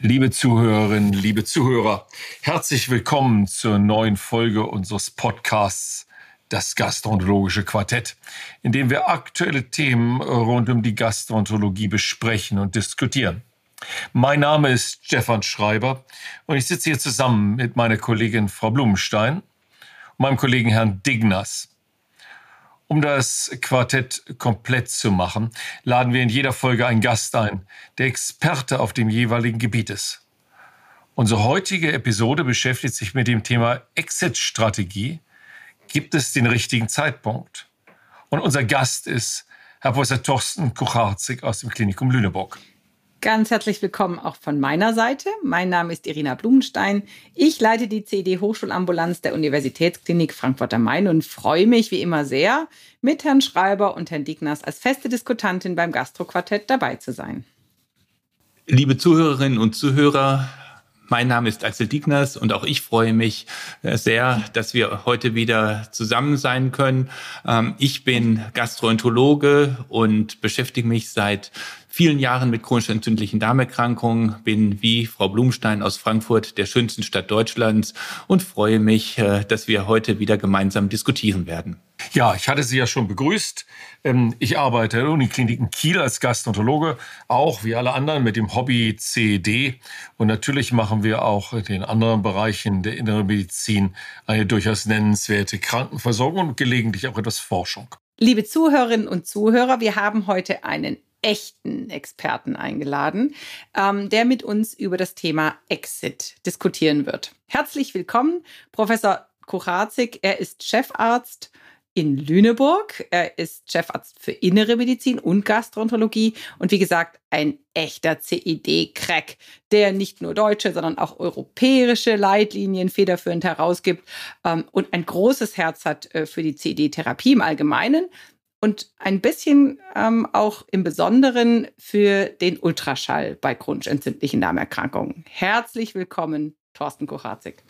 Liebe Zuhörerinnen, liebe Zuhörer, herzlich willkommen zur neuen Folge unseres Podcasts Das Gastroenterologische Quartett, in dem wir aktuelle Themen rund um die Gastroenterologie besprechen und diskutieren. Mein Name ist Stefan Schreiber und ich sitze hier zusammen mit meiner Kollegin Frau Blumenstein und meinem Kollegen Herrn Dignas. Um das Quartett komplett zu machen, laden wir in jeder Folge einen Gast ein, der Experte auf dem jeweiligen Gebiet ist. Unsere heutige Episode beschäftigt sich mit dem Thema Exit-Strategie. Gibt es den richtigen Zeitpunkt? Und unser Gast ist Herr Professor Thorsten Kucharzik aus dem Klinikum Lüneburg. Ganz herzlich willkommen auch von meiner Seite. Mein Name ist Irina Blumenstein. Ich leite die CD Hochschulambulanz der Universitätsklinik Frankfurt am Main und freue mich wie immer sehr, mit Herrn Schreiber und Herrn Dignas als feste Diskutantin beim Gastroquartett dabei zu sein. Liebe Zuhörerinnen und Zuhörer, mein Name ist Axel Dignas und auch ich freue mich äh, sehr, dass wir heute wieder zusammen sein können. Ähm, ich bin Gastroenterologe und beschäftige mich seit vielen Jahren mit chronisch entzündlichen Darmerkrankungen, bin wie Frau Blumstein aus Frankfurt, der schönsten Stadt Deutschlands und freue mich, äh, dass wir heute wieder gemeinsam diskutieren werden. Ja, ich hatte Sie ja schon begrüßt. Ähm, ich arbeite in der Uniklinik in Kiel als Gastroenterologe, auch wie alle anderen mit dem Hobby CED. Und natürlich machen wir auch in den anderen Bereichen der inneren Medizin eine durchaus nennenswerte Krankenversorgung und gelegentlich auch etwas Forschung. Liebe Zuhörerinnen und Zuhörer, wir haben heute einen echten Experten eingeladen, ähm, der mit uns über das Thema Exit diskutieren wird. Herzlich willkommen, Professor Kucharzik. Er ist Chefarzt in Lüneburg. Er ist Chefarzt für Innere Medizin und Gastroenterologie und wie gesagt ein echter CED-Crack, der nicht nur deutsche, sondern auch europäische Leitlinien federführend herausgibt ähm, und ein großes Herz hat äh, für die CED-Therapie im Allgemeinen und ein bisschen ähm, auch im Besonderen für den Ultraschall bei chronisch entzündlichen Darmerkrankungen. Herzlich willkommen, Thorsten Kucharzig.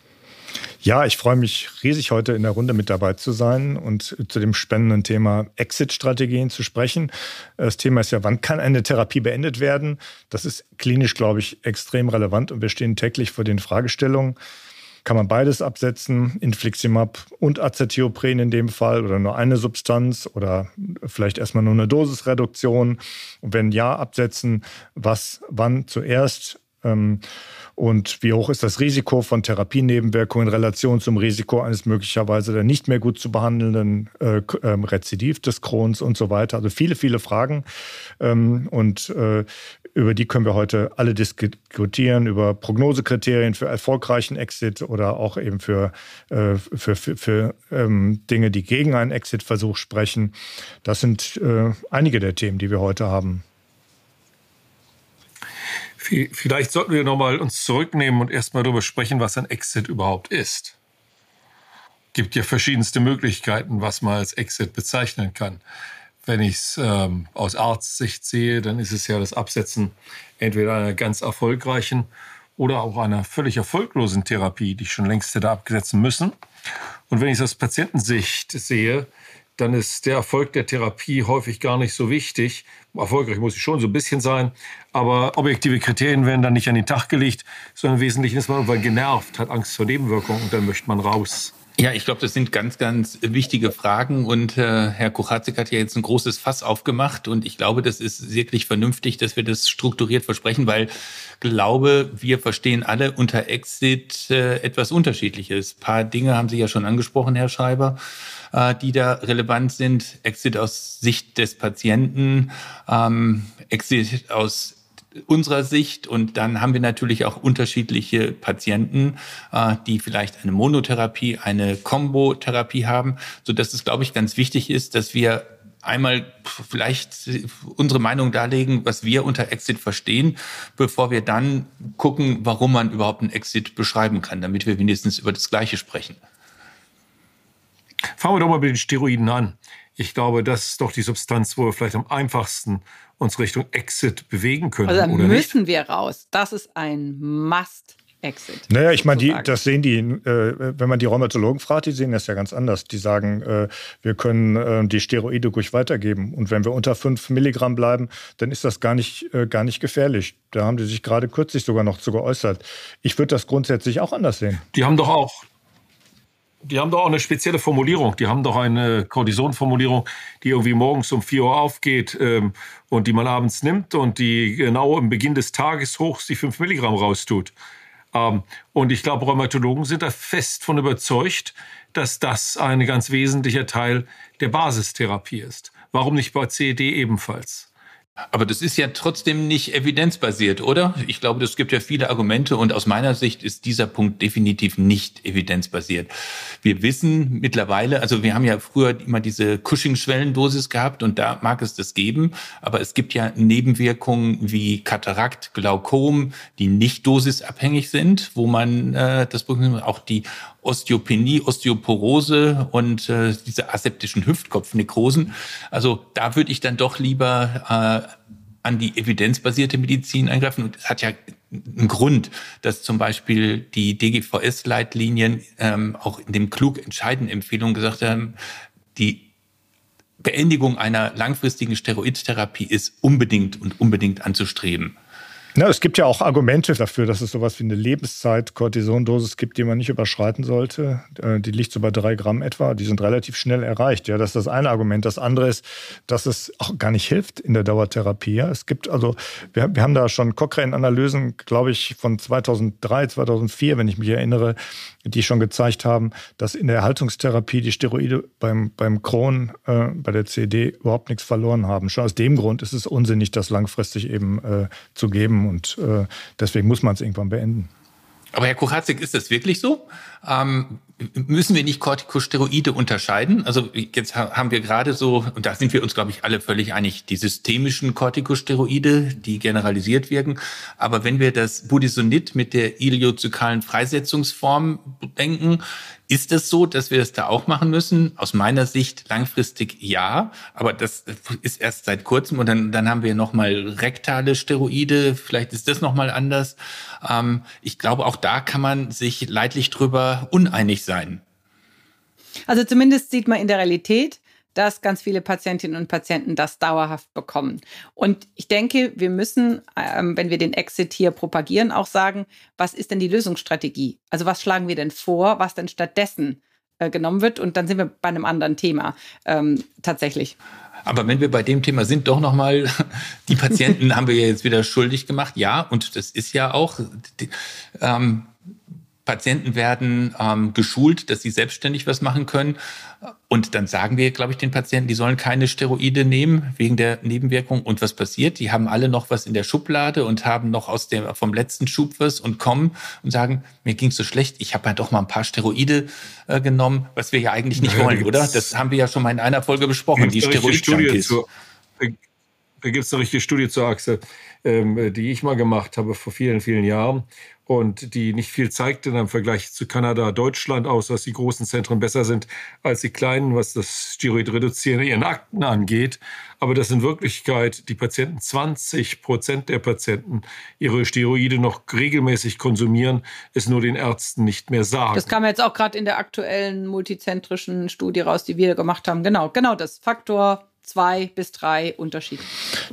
Ja, ich freue mich riesig, heute in der Runde mit dabei zu sein und zu dem spannenden Thema Exit-Strategien zu sprechen. Das Thema ist ja, wann kann eine Therapie beendet werden? Das ist klinisch, glaube ich, extrem relevant und wir stehen täglich vor den Fragestellungen. Kann man beides absetzen, Infliximab und Acetiopren in dem Fall oder nur eine Substanz oder vielleicht erstmal nur eine Dosisreduktion? Und wenn ja, absetzen, was wann zuerst? Ähm, und wie hoch ist das Risiko von Therapienebenwirkungen in Relation zum Risiko eines möglicherweise der nicht mehr gut zu behandelnden äh, ähm, Rezidiv des Crohns und so weiter. Also viele, viele Fragen. Ähm, und äh, über die können wir heute alle diskutieren, über Prognosekriterien für erfolgreichen Exit oder auch eben für, äh, für, für, für Dinge, die gegen einen Exit-Versuch sprechen. Das sind äh, einige der Themen, die wir heute haben. Vielleicht sollten wir nochmal uns zurücknehmen und erstmal darüber sprechen, was ein Exit überhaupt ist. Es gibt ja verschiedenste Möglichkeiten, was man als Exit bezeichnen kann. Wenn ich es ähm, aus Arztsicht sehe, dann ist es ja das Absetzen entweder einer ganz erfolgreichen oder auch einer völlig erfolglosen Therapie, die ich schon längst hätte absetzen müssen. Und wenn ich es aus Patientensicht sehe, dann ist der Erfolg der Therapie häufig gar nicht so wichtig. Erfolgreich muss sie schon so ein bisschen sein, aber objektive Kriterien werden dann nicht an den Tag gelegt, sondern im Wesentlichen ist man irgendwann genervt, hat Angst vor Nebenwirkungen und dann möchte man raus. Ja, ich glaube, das sind ganz, ganz wichtige Fragen und äh, Herr Kuchatzik hat ja jetzt ein großes Fass aufgemacht und ich glaube, das ist wirklich vernünftig, dass wir das strukturiert versprechen, weil glaube, wir verstehen alle unter Exit äh, etwas Unterschiedliches. Ein paar Dinge haben Sie ja schon angesprochen, Herr Schreiber äh, die da relevant sind. Exit aus Sicht des Patienten, ähm, Exit aus unserer Sicht und dann haben wir natürlich auch unterschiedliche Patienten, äh, die vielleicht eine Monotherapie, eine Kombotherapie haben, so dass es glaube ich ganz wichtig ist, dass wir einmal vielleicht unsere Meinung darlegen, was wir unter Exit verstehen, bevor wir dann gucken, warum man überhaupt einen Exit beschreiben kann, damit wir wenigstens über das Gleiche sprechen. Fangen wir doch mal mit den Steroiden an. Ich glaube, das ist doch die Substanz, wo wir vielleicht am einfachsten uns Richtung Exit bewegen können. Also da oder müssen nicht? wir raus. Das ist ein Must. Exit. Naja, ich meine, das sehen die, äh, wenn man die Rheumatologen fragt, die sehen das ja ganz anders. Die sagen, äh, wir können äh, die Steroide ruhig weitergeben. Und wenn wir unter 5 Milligramm bleiben, dann ist das gar nicht, äh, gar nicht gefährlich. Da haben die sich gerade kürzlich sogar noch zu geäußert. Ich würde das grundsätzlich auch anders sehen. Die haben doch auch, die haben doch auch eine spezielle Formulierung. Die haben doch eine Cortison-Formulierung, die irgendwie morgens um 4 Uhr aufgeht ähm, und die man abends nimmt und die genau im Beginn des Tages hoch die 5 Milligramm raustut. Ähm, und ich glaube, Rheumatologen sind da fest von überzeugt, dass das ein ganz wesentlicher Teil der Basistherapie ist. Warum nicht bei CED ebenfalls? Aber das ist ja trotzdem nicht evidenzbasiert, oder? Ich glaube, es gibt ja viele Argumente und aus meiner Sicht ist dieser Punkt definitiv nicht evidenzbasiert. Wir wissen mittlerweile, also wir haben ja früher immer diese Cushing-Schwellendosis gehabt und da mag es das geben, aber es gibt ja Nebenwirkungen wie Katarakt, Glaukom, die nicht dosisabhängig sind, wo man äh, das auch die Osteopenie, Osteoporose und äh, diese aseptischen Hüftkopfnekrosen. Also da würde ich dann doch lieber äh, an die evidenzbasierte Medizin eingreifen. Und es hat ja einen Grund, dass zum Beispiel die DGVS-Leitlinien ähm, auch in dem klug entscheidenden Empfehlungen gesagt haben, die Beendigung einer langfristigen Steroidtherapie ist unbedingt und unbedingt anzustreben. Na, es gibt ja auch Argumente dafür, dass es sowas wie eine Lebenszeit-Cortisondosis gibt, die man nicht überschreiten sollte. Äh, Die liegt so bei drei Gramm etwa. Die sind relativ schnell erreicht. Ja, das ist das eine Argument. Das andere ist, dass es auch gar nicht hilft in der Dauertherapie. Ja, es gibt also, wir, wir haben da schon Cochrane-Analysen, glaube ich, von 2003, 2004, wenn ich mich erinnere, die schon gezeigt haben, dass in der Erhaltungstherapie die Steroide beim, beim Crohn, äh, bei der CD überhaupt nichts verloren haben. Schon aus dem Grund ist es unsinnig, das langfristig eben äh, zu geben und äh, deswegen muss man es irgendwann beenden. Aber Herr Kuchatzig, ist das wirklich so? Ähm, müssen wir nicht Corticosteroide unterscheiden? Also jetzt haben wir gerade so, und da sind wir uns, glaube ich, alle völlig einig, die systemischen Corticosteroide, die generalisiert wirken. Aber wenn wir das Budesonid mit der iliozykalen Freisetzungsform denken, ist es so, dass wir das da auch machen müssen? Aus meiner Sicht langfristig ja, aber das ist erst seit kurzem und dann, dann haben wir nochmal rektale Steroide, vielleicht ist das nochmal anders. Ähm, ich glaube, auch da kann man sich leidlich drüber uneinig sein. Also zumindest sieht man in der Realität, dass ganz viele Patientinnen und Patienten das dauerhaft bekommen. Und ich denke, wir müssen, ähm, wenn wir den Exit hier propagieren, auch sagen, was ist denn die Lösungsstrategie? Also was schlagen wir denn vor, was denn stattdessen äh, genommen wird? Und dann sind wir bei einem anderen Thema ähm, tatsächlich. Aber wenn wir bei dem Thema sind, doch nochmal, die Patienten haben wir ja jetzt wieder schuldig gemacht. Ja, und das ist ja auch, die, ähm, Patienten werden ähm, geschult, dass sie selbstständig was machen können. Und dann sagen wir, glaube ich, den Patienten, die sollen keine Steroide nehmen wegen der Nebenwirkung. Und was passiert? Die haben alle noch was in der Schublade und haben noch aus dem vom letzten Schub was und kommen und sagen, mir ging's so schlecht, ich habe ja doch mal ein paar Steroide äh, genommen, was wir ja eigentlich nicht Ja, wollen, oder? Das haben wir ja schon mal in einer Folge besprochen, die Steroid-Junkies. zu- Da gibt es eine richtige Studie zur Achse, ähm, die ich mal gemacht habe vor vielen, vielen Jahren und die nicht viel zeigte im Vergleich zu Kanada, Deutschland aus, dass die großen Zentren besser sind als die kleinen, was das Steroid-Reduzieren ihren Akten angeht. Aber dass in Wirklichkeit die Patienten, 20 Prozent der Patienten, ihre Steroide noch regelmäßig konsumieren, es nur den Ärzten nicht mehr sagen. Das kam jetzt auch gerade in der aktuellen multizentrischen Studie raus, die wir gemacht haben. Genau, genau das. Faktor zwei bis drei Unterschied.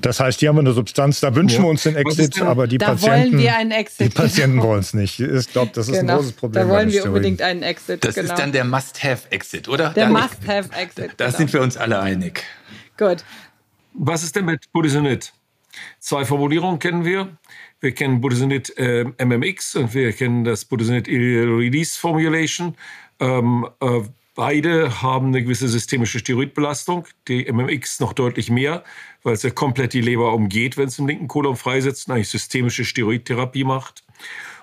Das heißt, hier haben wir eine Substanz, da wünschen Ja. wir uns den Exit, aber die da Patienten, wollen wir einen Exit. die Patienten genau. wollen es nicht. Ich glaube, das ist ein großes Problem. Da wollen wir unbedingt einen Exit. Das genau. ist dann der Must-Have-Exit, oder? der Da- Must-Have-Exit. Da genau. sind wir uns alle einig. Gut. Was ist denn mit Budesonid? Zwei Formulierungen kennen wir. Wir kennen Budesonid äh, MMX und wir kennen das Budesonid Release Formulation. Ähm, äh, beide haben eine gewisse systemische Steroidbelastung. Die MMX noch deutlich mehr, weil es ja komplett die Leber umgeht, wenn es im linken Kolon freisetzt und eigentlich systemische Steroidtherapie macht.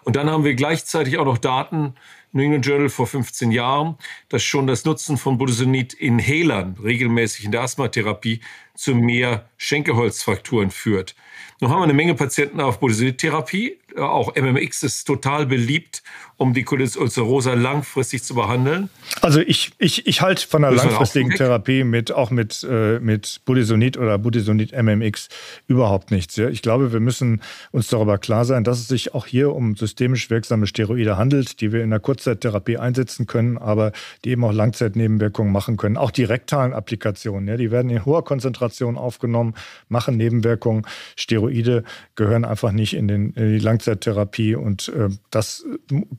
Und dann haben wir gleichzeitig auch noch Daten, New England Journal vor 15 Jahren, dass schon das Nutzen von Budesonid-Inhalern regelmäßig in der Asthmatherapie zu mehr Schenkelholzfrakturen führt. Nun haben wir eine Menge Patienten auf Budesonid-Therapie. Auch MMX ist total beliebt um die Colitis ulcerosa langfristig zu behandeln? Also ich, ich, ich halte von einer langfristigen Therapie mit auch mit, äh, mit Budesonid oder Budesonid MMX überhaupt nichts. Ja? Ich glaube, wir müssen uns darüber klar sein, dass es sich auch hier um systemisch wirksame Steroide handelt, die wir in der Kurzzeittherapie einsetzen können, aber die eben auch Langzeitnebenwirkungen machen können. Auch die rektalen Applikationen, ja, die werden in hoher Konzentration aufgenommen, machen Nebenwirkungen. Steroide gehören einfach nicht in, den, in die Langzeittherapie und äh, das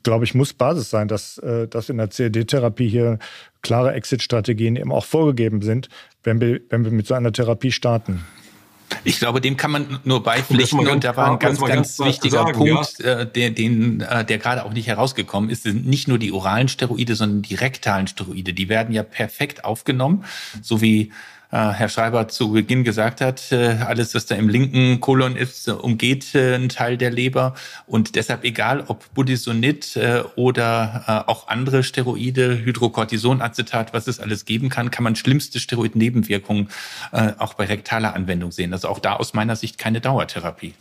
glaube ich, muss Basis sein, dass, äh, dass in der CAD-Therapie hier klare Exit-Strategien eben auch vorgegeben sind, wenn wir, wenn wir mit so einer Therapie starten. Ich glaube, dem kann man nur beipflichten und, und da war ein ganz, ganz, ganz wichtiger sagen, Punkt, ja. äh, der, den, äh, der gerade auch nicht herausgekommen ist, sind nicht nur die oralen Steroide, sondern die rektalen Steroide. Die werden ja perfekt aufgenommen, so wie Herr Schreiber zu Beginn gesagt hat, äh, alles, was da im linken Kolon ist, umgeht äh, einen Teil der Leber. Und deshalb egal, ob Budesonid oder auch andere Steroide, Hydrocortisonacetat, was es alles geben kann, kann man schlimmste Steroidnebenwirkungen auch bei rektaler Anwendung sehen. Also auch da aus meiner Sicht keine Dauertherapie.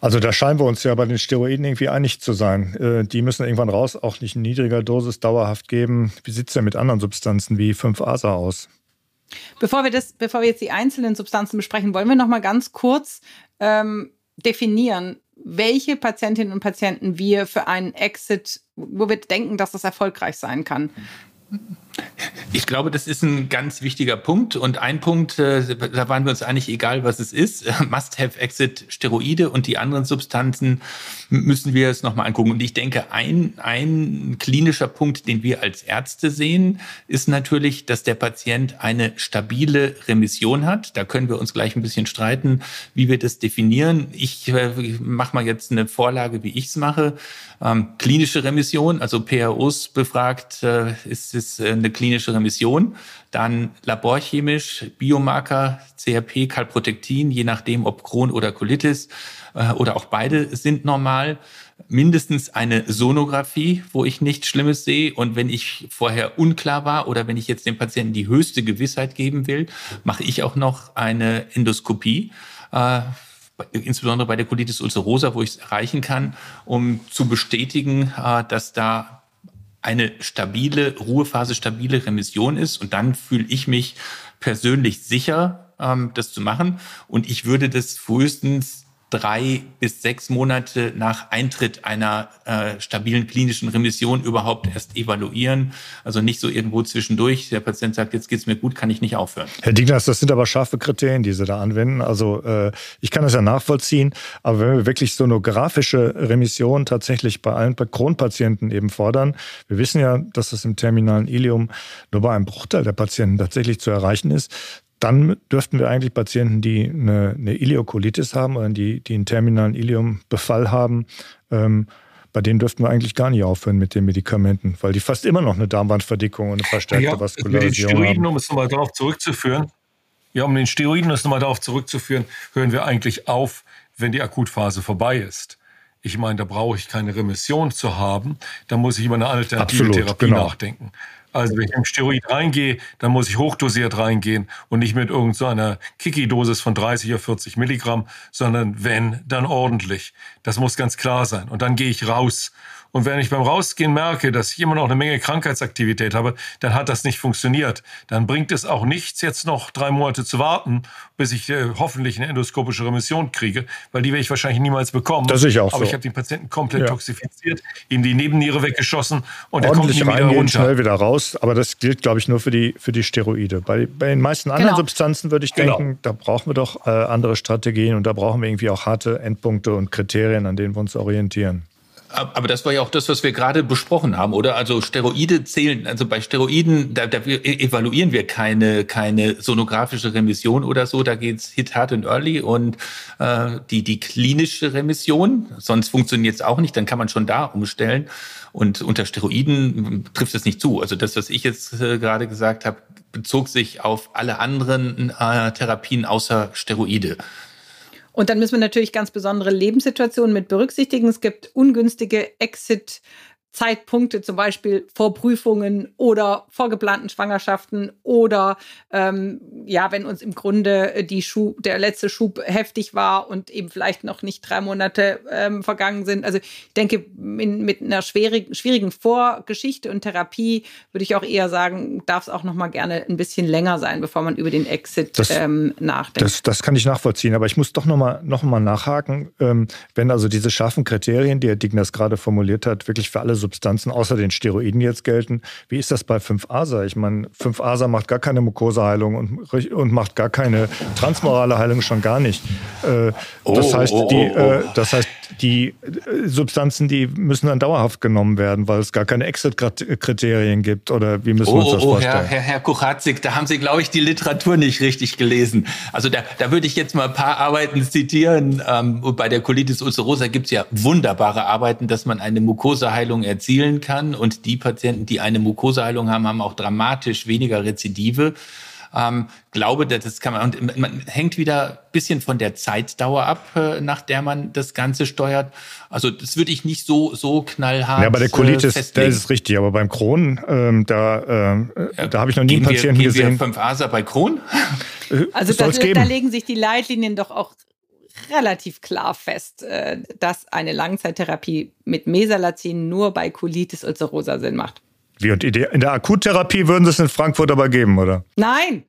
Also da scheinen wir uns ja bei den Steroiden irgendwie einig zu sein. Die müssen irgendwann raus, auch nicht in niedriger Dosis dauerhaft geben. Wie sieht es denn mit anderen Substanzen wie 5-ASA aus? Bevor wir, das, bevor wir jetzt die einzelnen Substanzen besprechen, wollen wir noch mal ganz kurz ähm, definieren, welche Patientinnen und Patienten wir für einen Exit, wo wir denken, dass das erfolgreich sein kann. Ich glaube, das ist ein ganz wichtiger Punkt. Und ein Punkt, äh, da waren wir uns eigentlich egal, was es ist. Must-have-Exit Steroide und die anderen Substanzen müssen wir es nochmal angucken. Und ich denke, ein, ein klinischer Punkt, den wir als Ärzte sehen, ist natürlich, dass der Patient eine stabile Remission hat. Da können wir uns gleich ein bisschen streiten, wie wir das definieren. Ich äh, mache mal jetzt eine Vorlage, wie ich es mache. Ähm, klinische Remission, also PROs befragt, äh, ist es eine klinische Remission. Dann laborchemisch, Biomarker, CRP, Calprotectin, je nachdem ob Crohn oder Colitis äh, oder auch beide sind normal. Mindestens eine Sonographie, wo ich nichts Schlimmes sehe. Und wenn ich vorher unklar war oder wenn ich jetzt dem Patienten die höchste Gewissheit geben will, mache ich auch noch eine Endoskopie. Äh, insbesondere bei der Colitis ulcerosa, wo ich es erreichen kann, um zu bestätigen, äh, dass da eine stabile Ruhephase, stabile Remission ist. Und dann fühle ich mich persönlich sicher, ähm, das zu machen. Und ich würde das frühestens drei bis sechs Monate nach Eintritt einer äh, stabilen klinischen Remission überhaupt erst evaluieren. Also nicht so irgendwo zwischendurch. Der Patient sagt, jetzt geht's mir gut, kann ich nicht aufhören. Herr Digners, das sind aber scharfe Kriterien, die Sie da anwenden. Also äh, ich kann das ja nachvollziehen, aber wenn wir wirklich sonografische Remission tatsächlich bei allen Kronpatienten eben fordern, wir wissen ja, dass das im terminalen Ilium nur bei einem Bruchteil der Patienten tatsächlich zu erreichen ist, dann dürften wir eigentlich Patienten, die eine, eine Ileokolitis haben oder die, die einen terminalen Iliumbefall haben, ähm, bei denen dürften wir eigentlich gar nicht aufhören mit den Medikamenten, weil die fast immer noch eine Darmwandverdickung und eine verstärkte ja, Vaskularisierung mit den Steroiden, haben. Um es nochmal darauf zurückzuführen, ja, um den Steroiden das nochmal darauf zurückzuführen, hören wir eigentlich auf, wenn die Akutphase vorbei ist. Ich meine, da brauche ich keine Remission zu haben, da muss ich über eine alternative Absolut, Therapie genau. nachdenken. Also wenn ich im Steroid reingehe, dann muss ich hochdosiert reingehen und nicht mit irgendeiner so Kiki-Dosis von 30 oder 40 Milligramm, sondern wenn, dann ordentlich. Das muss ganz klar sein. Und dann gehe ich raus und wenn ich beim Rausgehen merke, dass ich immer noch eine Menge Krankheitsaktivität habe, dann hat das nicht funktioniert. Dann bringt es auch nichts, jetzt noch drei Monate zu warten, bis ich äh, hoffentlich eine endoskopische Remission kriege, weil die werde ich wahrscheinlich niemals bekommen. Das ist auch Aber so. ich habe den Patienten komplett ja. toxifiziert, ihm die Nebenniere weggeschossen und er kommt nie wieder runter. schnell wieder raus. Aber das gilt, glaube ich, nur für die, für die Steroide. Bei, bei den meisten anderen genau. Substanzen würde ich genau. denken, da brauchen wir doch äh, andere Strategien und da brauchen wir irgendwie auch harte Endpunkte und Kriterien, an denen wir uns orientieren. Aber das war ja auch das, was wir gerade besprochen haben, oder? Also Steroide zählen, also bei Steroiden, da, da e-, evaluieren wir keine, keine sonografische Remission oder so, da geht's Hit, Hard und Early und äh, die, die klinische Remission, sonst funktioniert es auch nicht, dann kann man schon da umstellen. Und unter Steroiden trifft es nicht zu. Also das, was ich jetzt äh, gerade gesagt habe, bezog sich auf alle anderen äh, Therapien außer Steroide. Und dann müssen wir natürlich ganz besondere Lebenssituationen mit berücksichtigen. Es gibt ungünstige Exit- Zeitpunkte, zum Beispiel vor Prüfungen oder vor geplanten Schwangerschaften oder ähm, ja, wenn uns im Grunde die Schub, der letzte Schub heftig war und eben vielleicht noch nicht drei Monate ähm, vergangen sind. Also ich denke, in, mit einer schwierigen, schwierigen Vorgeschichte und Therapie würde ich auch eher sagen, darf es auch noch mal gerne ein bisschen länger sein, bevor man über den Exit das, ähm, nachdenkt. Das, das kann ich nachvollziehen, aber ich muss doch noch mal, noch mal nachhaken, ähm, wenn also diese scharfen Kriterien, die Herr Dignas gerade formuliert hat, wirklich für alle Substanzen außer den Steroiden jetzt gelten. Wie ist das bei 5-ASA? Ich meine, 5-ASA macht gar keine Mukoseheilung und, und macht gar keine transmorale Heilung schon gar nicht. Äh, das, oh, heißt, oh, die, oh, oh. Äh, das heißt, die äh, Substanzen, die müssen dann dauerhaft genommen werden, weil es gar keine Exit-Kriterien gibt. Oder wie müssen wir uns das vorstellen? Herr, Herr, Herr Kuchatzik, da haben Sie, glaube ich, die Literatur nicht richtig gelesen. Also da, da würde ich jetzt mal ein paar Arbeiten zitieren. Ähm, bei der Colitis ulcerosa gibt es ja wunderbare Arbeiten, dass man eine Mukoseheilung erzielen kann. Und die Patienten, die eine Mukoseheilung haben, haben auch dramatisch weniger Rezidive. Ähm, glaube, das kann man, und man hängt wieder ein bisschen von der Zeitdauer ab, äh, nach der man das Ganze steuert. Also das würde ich nicht so, so knallhart. Ja, bei der Colitis, äh, da ist es richtig, aber beim Crohn, ähm, da, äh, da habe ich noch nie einen Patienten wir, gesehen. Wir 5 Asa bei Crohn? Äh, also das, da legen sich die Leitlinien doch auch relativ klar fest, äh, dass eine Langzeittherapie mit Mesalazin nur bei Colitis ulcerosa Sinn macht. Wie und in der Akuttherapie würden Sie es in Frankfurt aber geben, oder? Nein.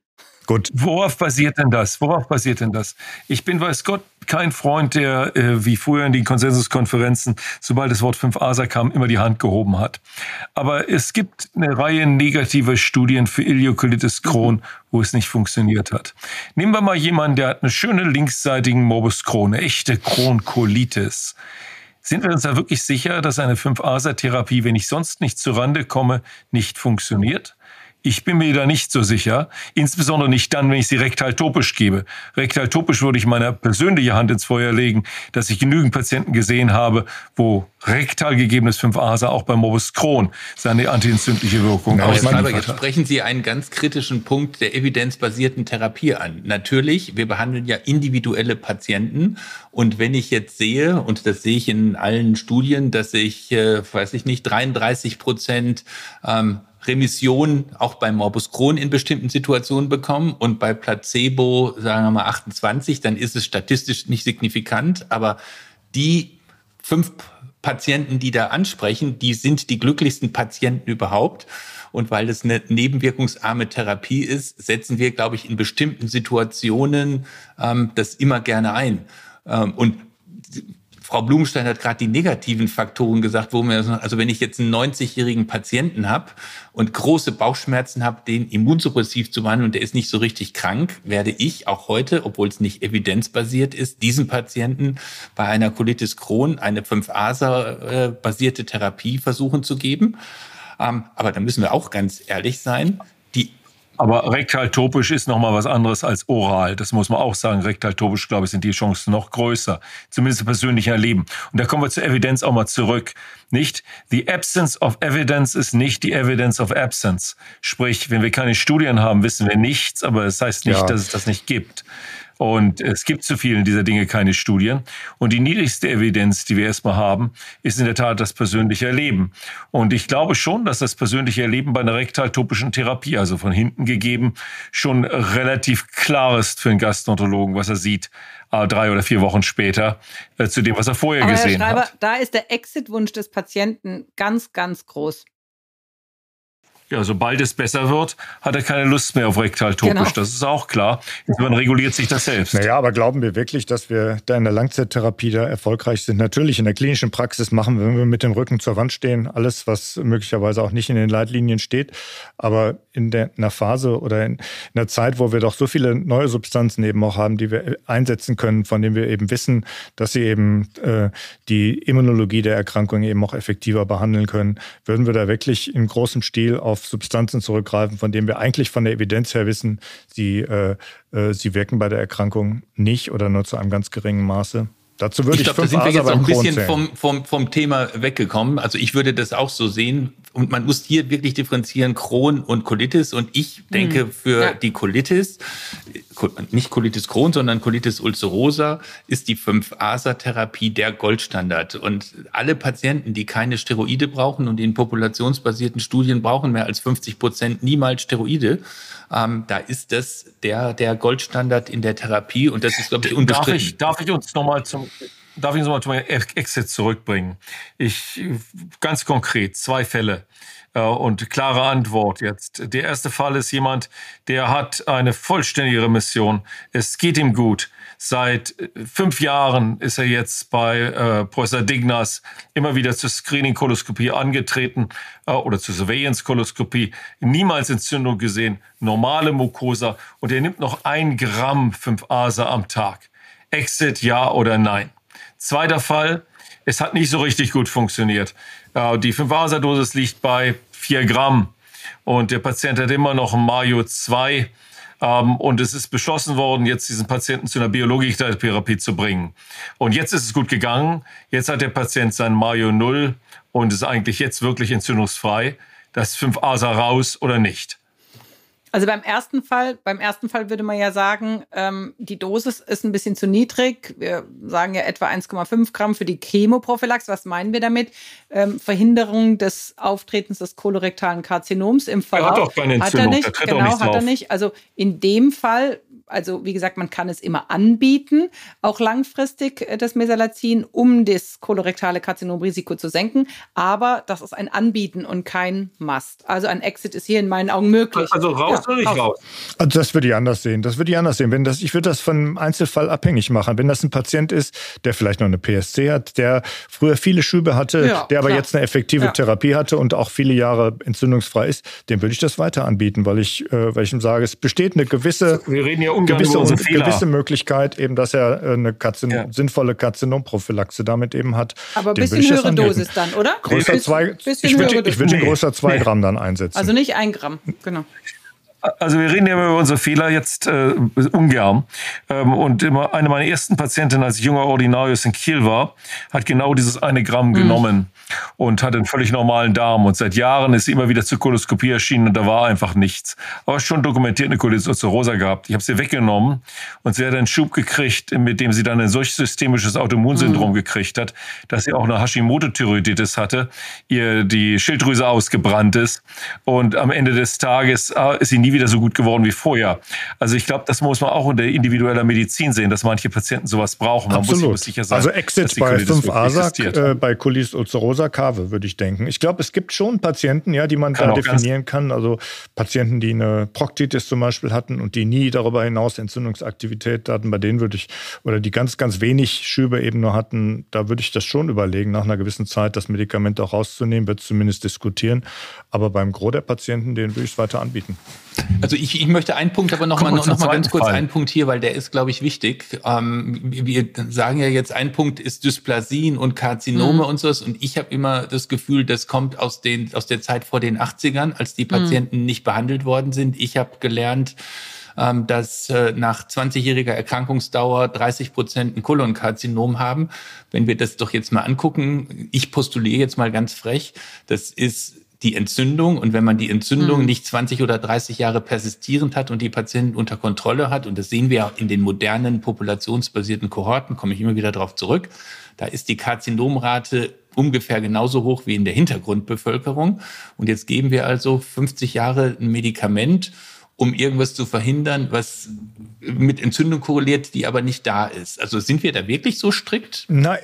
Gut. Worauf basiert denn das? Worauf basiert denn das? Ich bin, weiß Gott, kein Freund, der äh, wie früher in den Konsensuskonferenzen, sobald das Wort 5-ASA kam, immer die Hand gehoben hat. Aber es gibt eine Reihe negativer Studien für Ileokolitis Crohn, wo es nicht funktioniert hat. Nehmen wir mal jemanden, der hat eine schöne linksseitigen Morbus Crohn, echte Crohn-Colitis. Sind wir uns da wirklich sicher, dass eine 5-ASA-Therapie, wenn ich sonst nicht zurande komme, nicht funktioniert? Ich bin mir da nicht so sicher, insbesondere nicht dann, wenn ich sie rektaltopisch gebe. Rektaltopisch würde ich meine persönliche Hand ins Feuer legen, dass ich genügend Patienten gesehen habe, wo rektal gegebenes 5-ASA auch bei Morbus Crohn seine antientzündliche Wirkung ja, ausliefert aber jetzt sprechen Sie einen ganz kritischen Punkt der evidenzbasierten Therapie an. Natürlich, wir behandeln ja individuelle Patienten und wenn ich jetzt sehe, und das sehe ich in allen Studien, dass ich, äh, weiß ich nicht, 33 Prozent ähm, Remission auch bei Morbus Crohn in bestimmten Situationen bekommen und bei Placebo, sagen wir mal 28, dann ist es statistisch nicht signifikant, aber die fünf Patienten, die da ansprechen, die sind die glücklichsten Patienten überhaupt. Und weil es eine nebenwirkungsarme Therapie ist, setzen wir, glaube ich, in bestimmten Situationen ähm, das immer gerne ein. Ähm, und Frau Blumenstein hat gerade die negativen Faktoren gesagt, wo wir, also wenn ich jetzt einen 90-jährigen Patienten habe und große Bauchschmerzen habe, den immunsuppressiv zu behandeln und der ist nicht so richtig krank, werde ich auch heute, obwohl es nicht evidenzbasiert ist, diesem Patienten bei einer Colitis Crohn eine 5-ASA-basierte Therapie versuchen zu geben. Ähm, aber da müssen wir auch ganz ehrlich sein, die aber rektaltopisch ist noch mal was anderes als oral. Das muss man auch sagen. Rektaltopisch, glaube ich, sind die Chancen noch größer. Zumindest im persönlichen Erleben. Und da kommen wir zur Evidenz auch mal zurück. Nicht? The absence of evidence ist nicht die evidence of absence. Sprich, wenn wir keine Studien haben, wissen wir nichts, aber es das heißt nicht, ja. dass es das nicht gibt. Und es gibt zu vielen dieser Dinge keine Studien. Und die niedrigste Evidenz, die wir erstmal haben, ist in der Tat das persönliche Erleben. Und ich glaube schon, dass das persönliche Erleben bei einer rektaltopischen Therapie, also von hinten gegeben, schon relativ klar ist für einen Gastroenterologen, was er sieht, äh, drei oder vier Wochen später, äh, zu dem, was er vorher Aber gesehen Herr Schreiber, hat. Da ist der Exit-Wunsch des Patienten ganz, ganz groß ja, sobald es besser wird, hat er keine Lust mehr auf rektaltopisch. Genau. Das ist auch klar. Man reguliert sich das selbst. Naja, aber glauben wir wirklich, dass wir da in der Langzeittherapie da erfolgreich sind? Natürlich, in der klinischen Praxis machen wir, wenn wir mit dem Rücken zur Wand stehen, alles, was möglicherweise auch nicht in den Leitlinien steht. Aber in, der, in einer Phase oder in, in einer Zeit, wo wir doch so viele neue Substanzen eben auch haben, die wir einsetzen können, von denen wir eben wissen, dass sie eben äh, die Immunologie der Erkrankung eben auch effektiver behandeln können, würden wir da wirklich in großem Stil auf Substanzen zurückgreifen, von denen wir eigentlich von der Evidenz her wissen, sie, äh, äh, sie wirken bei der Erkrankung nicht oder nur zu einem ganz geringen Maße. Dazu würde ich, ich glaube, da sind wir jetzt noch ein bisschen vom, vom, vom Thema weggekommen. Also ich würde das auch so sehen. Und man muss hier wirklich differenzieren Crohn und Colitis. Und ich denke hm, für ja. die Colitis, nicht Colitis Crohn, sondern Colitis ulcerosa, ist die 5-ASA-Therapie der Goldstandard. Und alle Patienten, die keine Steroide brauchen und in populationsbasierten Studien brauchen mehr als 50 Prozent niemals Steroide, ähm, da ist das der, der Goldstandard in der Therapie und das ist, glaube ich, unbestritten. Darf ich, darf ich uns nochmal zum, darf ich uns nochmal zum Exit zurückbringen? Ich, ganz konkret, zwei Fälle. Äh, und klare Antwort jetzt. Der erste Fall ist jemand, der hat eine vollständige Remission. Es geht ihm gut. Seit äh, fünf Jahren ist er jetzt bei äh, Professor Dignas immer wieder zur Screening-Koloskopie angetreten äh, oder zur Surveillance-Koloskopie. Niemals Entzündung gesehen, normale Mucosa und er nimmt noch ein Gramm 5-Asa am Tag. Exit ja oder nein. Zweiter Fall, es hat nicht so richtig gut funktioniert. Die 5-ASA-Dosis liegt bei 4 Gramm und der Patient hat immer noch ein Mayo 2 ähm, und es ist beschlossen worden, jetzt diesen Patienten zu einer Biologiktherapie zu bringen. Und jetzt ist es gut gegangen. Jetzt hat der Patient sein Mayo 0 und ist eigentlich jetzt wirklich entzündungsfrei. Das 5-ASA raus oder nicht? Also beim ersten Fall, beim ersten Fall würde man ja sagen, ähm, die Dosis ist ein bisschen zu niedrig. Wir sagen ja etwa 1,5 Gramm für die Chemoprophylax. Was meinen wir damit? Ähm, Verhinderung des Auftretens des kolorektalen Karzinoms im Verlauf. Er hat doch keine Entzündung. Hat er nicht, genau, hat er nicht. Also in dem Fall also wie gesagt, man kann es immer anbieten, auch langfristig äh, das Mesalazin, um das kolorektale Karzinomrisiko zu senken. Aber das ist ein Anbieten und kein Must. Also ein Exit ist hier in meinen Augen möglich. Also raus ja, oder nicht raus? raus? Also das würde ich anders sehen. Das würde ich anders sehen. Wenn das, ich würde das von Einzelfall abhängig machen. Wenn das ein Patient ist, der vielleicht noch eine PSC hat, der früher viele Schübe hatte, ja, der aber klar. jetzt eine effektive ja. Therapie hatte und auch viele Jahre entzündungsfrei ist, dem würde ich das weiter anbieten, weil ich, äh, weil ich ihm sage, es besteht eine gewisse. Wir reden ja gewisse, gewisse Möglichkeit, eben, dass er äh, eine Karzin ja. sinnvolle Karzinomprophylaxe damit eben hat. Aber ein bisschen höhere Dosis dann, oder? Größer zwei, ich würde ich würd nee. größer zwei nee. Gramm dann einsetzen. Also nicht ein Gramm, genau. Also wir reden ja über unsere Fehler jetzt äh, ungern. Ähm, und immer eine meiner ersten Patientinnen, als ich junger Ordinarius in Kiel war, hat genau dieses eine Gramm mhm. genommen und hat einen völlig normalen Darm. Und seit Jahren ist sie immer wieder zur Koloskopie erschienen und da war einfach nichts. Aber schon dokumentiert eine Colitis ulcerosa gehabt. Ich habe sie weggenommen und sie hat einen Schub gekriegt, mit dem sie dann ein solch systemisches Autoimmunsyndrom mhm. gekriegt hat, dass sie auch eine Hashimoto-Thyreoiditis hatte, ihr die Schilddrüse ausgebrannt ist und am Ende des Tages äh, ist sie nie wieder so gut geworden wie vorher. Also ich glaube, das muss man auch in der individueller Medizin sehen, dass manche Patienten sowas brauchen. Man Absolut. muss sich sicher sein. Also Exit bei 5 ASAC, äh, bei Colitis ulcerosa Rosa Kave, würde ich denken. Ich glaube, es gibt schon Patienten, ja, die man kann da definieren kann. Also Patienten, die eine Proktitis zum Beispiel hatten und die nie darüber hinaus Entzündungsaktivität hatten, bei denen würde ich, oder die ganz, ganz wenig Schübe eben nur hatten, da würde ich das schon überlegen, nach einer gewissen Zeit das Medikament auch rauszunehmen, wird zumindest diskutieren. Aber beim Gros der Patienten, den würde ich es weiter anbieten. Also ich, ich möchte einen Punkt aber noch mal, noch, noch mal ganz kurz Fall. einen Punkt hier, weil der ist, glaube ich, wichtig. Ähm, wir sagen ja jetzt, ein Punkt ist Dysplasien und Karzinome mhm. und sowas. Und ich habe immer das Gefühl, das kommt aus, den, aus der Zeit vor den 80ern, als die mhm. Patienten mhm. nicht behandelt worden sind. Ich habe gelernt, ähm, dass äh, nach 20-jähriger Erkrankungsdauer 30 Prozent ein Kolonkarzinom haben. Wenn wir das doch jetzt mal angucken, ich postuliere jetzt mal ganz frech, das ist die Entzündung. Und wenn man die Entzündung mhm. nicht 20 oder 30 Jahre persistierend hat und die Patienten unter Kontrolle hat, und das sehen wir auch in den modernen populationsbasierten Kohorten, komme ich immer wieder darauf zurück, da ist die Karzinomrate ungefähr genauso hoch wie in der Hintergrundbevölkerung. Und jetzt geben wir also 50 Jahre ein Medikament um irgendwas zu verhindern, was mit Entzündung korreliert, die aber nicht da ist. Also sind wir da wirklich so strikt? Na,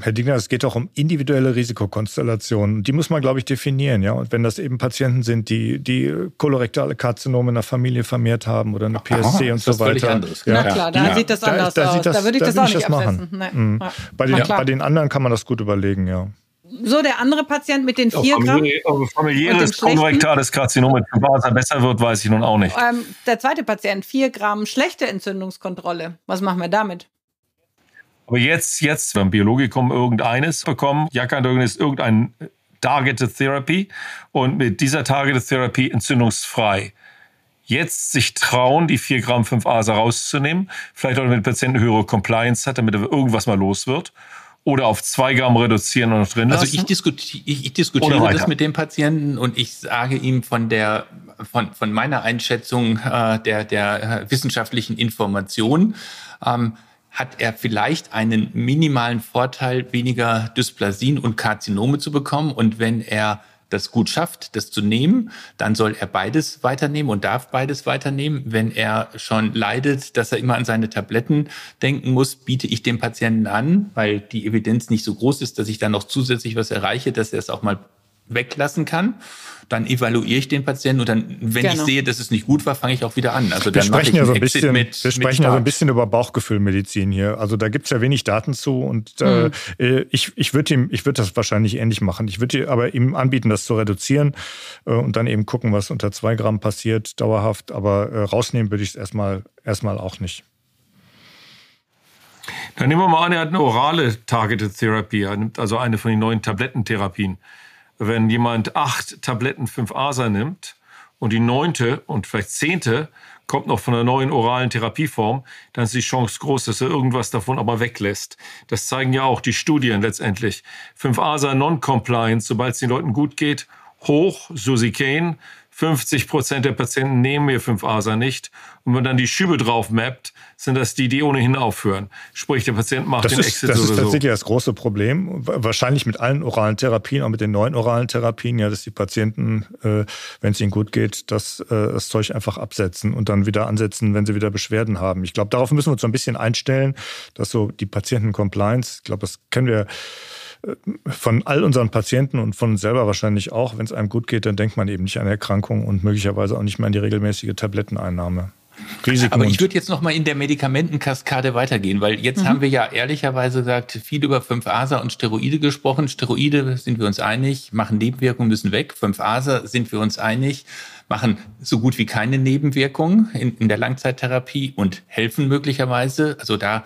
Herr Digner, es geht doch um individuelle Risikokonstellationen. Die muss man, glaube ich, definieren. Ja? Und wenn das eben Patienten sind, die, die kolorektale Karzinome in der Familie vermehrt haben oder eine PSC Aha, und so weiter. Ja. Na klar, da ja. sieht das anders da, da aus. Das, da würde ich das auch nicht absetzen. Nee. Mhm. Ja. Bei, den, bei den anderen kann man das gut überlegen, ja. So, der andere Patient mit den 4 Gramm. Familiäres kolorektales Karzinom mit Vater besser wird, weiß ich nun auch nicht. Ähm, der zweite Patient, 4 Gramm schlechte Entzündungskontrolle. Was machen wir damit? Aber jetzt, jetzt beim Biologikum irgendeines bekommen, Jakandogen ist irgendein Targeted Therapy und mit dieser Targeted Therapy entzündungsfrei jetzt sich trauen, die 4 Gramm 5 ASA rauszunehmen, vielleicht auch damit der Patient eine höhere Compliance hat, damit irgendwas mal los wird oder auf zwei Gramm reduzieren und drin lassen? Also ich, diskuti ich, ich diskutiere das mit dem Patienten und ich sage ihm von der von, von meiner Einschätzung äh, der, der wissenschaftlichen Information ähm, hat er vielleicht einen minimalen Vorteil, weniger Dysplasien und Karzinome zu bekommen. Und wenn er das gut schafft, das zu nehmen, dann soll er beides weiternehmen und darf beides weiternehmen. Wenn er schon leidet, dass er immer an seine Tabletten denken muss, biete ich dem Patienten an, weil die Evidenz nicht so groß ist, dass ich dann noch zusätzlich was erreiche, dass er es auch mal weglassen kann. Dann evaluiere ich den Patienten und dann, wenn genau. ich sehe, dass es nicht gut war, fange ich auch wieder an. Also wir sprechen ja so ein bisschen, mit, wir sprechen ja so ein bisschen über Bauchgefühlmedizin hier. Also da gibt es ja wenig Daten zu und äh, mhm. äh, ich, ich würde ihm, ich würde das wahrscheinlich ähnlich machen. Ich würde aber ihm anbieten, das zu reduzieren äh, und dann eben gucken, was unter zwei Gramm passiert, dauerhaft. Aber äh, rausnehmen würde ich es erstmal erstmal auch nicht. Dann nehmen wir mal an, er hat eine orale Targeted Therapy, er nimmt also eine von den neuen Tablettentherapien wenn jemand acht Tabletten 5-ASA nimmt und die neunte und vielleicht zehnte kommt noch von einer neuen oralen Therapieform, dann ist die Chance groß, dass er irgendwas davon aber weglässt. Das zeigen ja auch die Studien letztendlich. 5-ASA Non-Compliance, sobald es den Leuten gut geht, hoch, Susie Kane, 50 Prozent der Patienten nehmen ihr 5-ASA nicht. Und wenn man dann die Schübe drauf mappt, sind das die, die ohnehin aufhören. Sprich, der Patient macht das den ist, Exit Das ist tatsächlich das große Problem. Wahrscheinlich mit allen oralen Therapien, auch mit den neuen oralen Therapien, ja, dass die Patienten, äh, wenn es ihnen gut geht, das, äh, das Zeug einfach absetzen und dann wieder ansetzen, wenn sie wieder Beschwerden haben. Ich glaube, darauf müssen wir uns so ein bisschen einstellen, dass so die Patienten-Compliance, ich glaube, das kennen wir von all unseren Patienten und von uns selber wahrscheinlich auch, wenn es einem gut geht, dann denkt man eben nicht an Erkrankungen und möglicherweise auch nicht mehr an die regelmäßige Tabletteneinnahme. Risiken Aber ich würde jetzt noch mal in der Medikamentenkaskade weitergehen, weil jetzt mhm. haben wir ja ehrlicherweise gesagt viel über 5-ASA und Steroide gesprochen. Steroide sind wir uns einig, machen Nebenwirkungen, müssen weg. 5-ASA sind wir uns einig, machen so gut wie keine Nebenwirkungen in, in der Langzeittherapie und helfen möglicherweise. Also da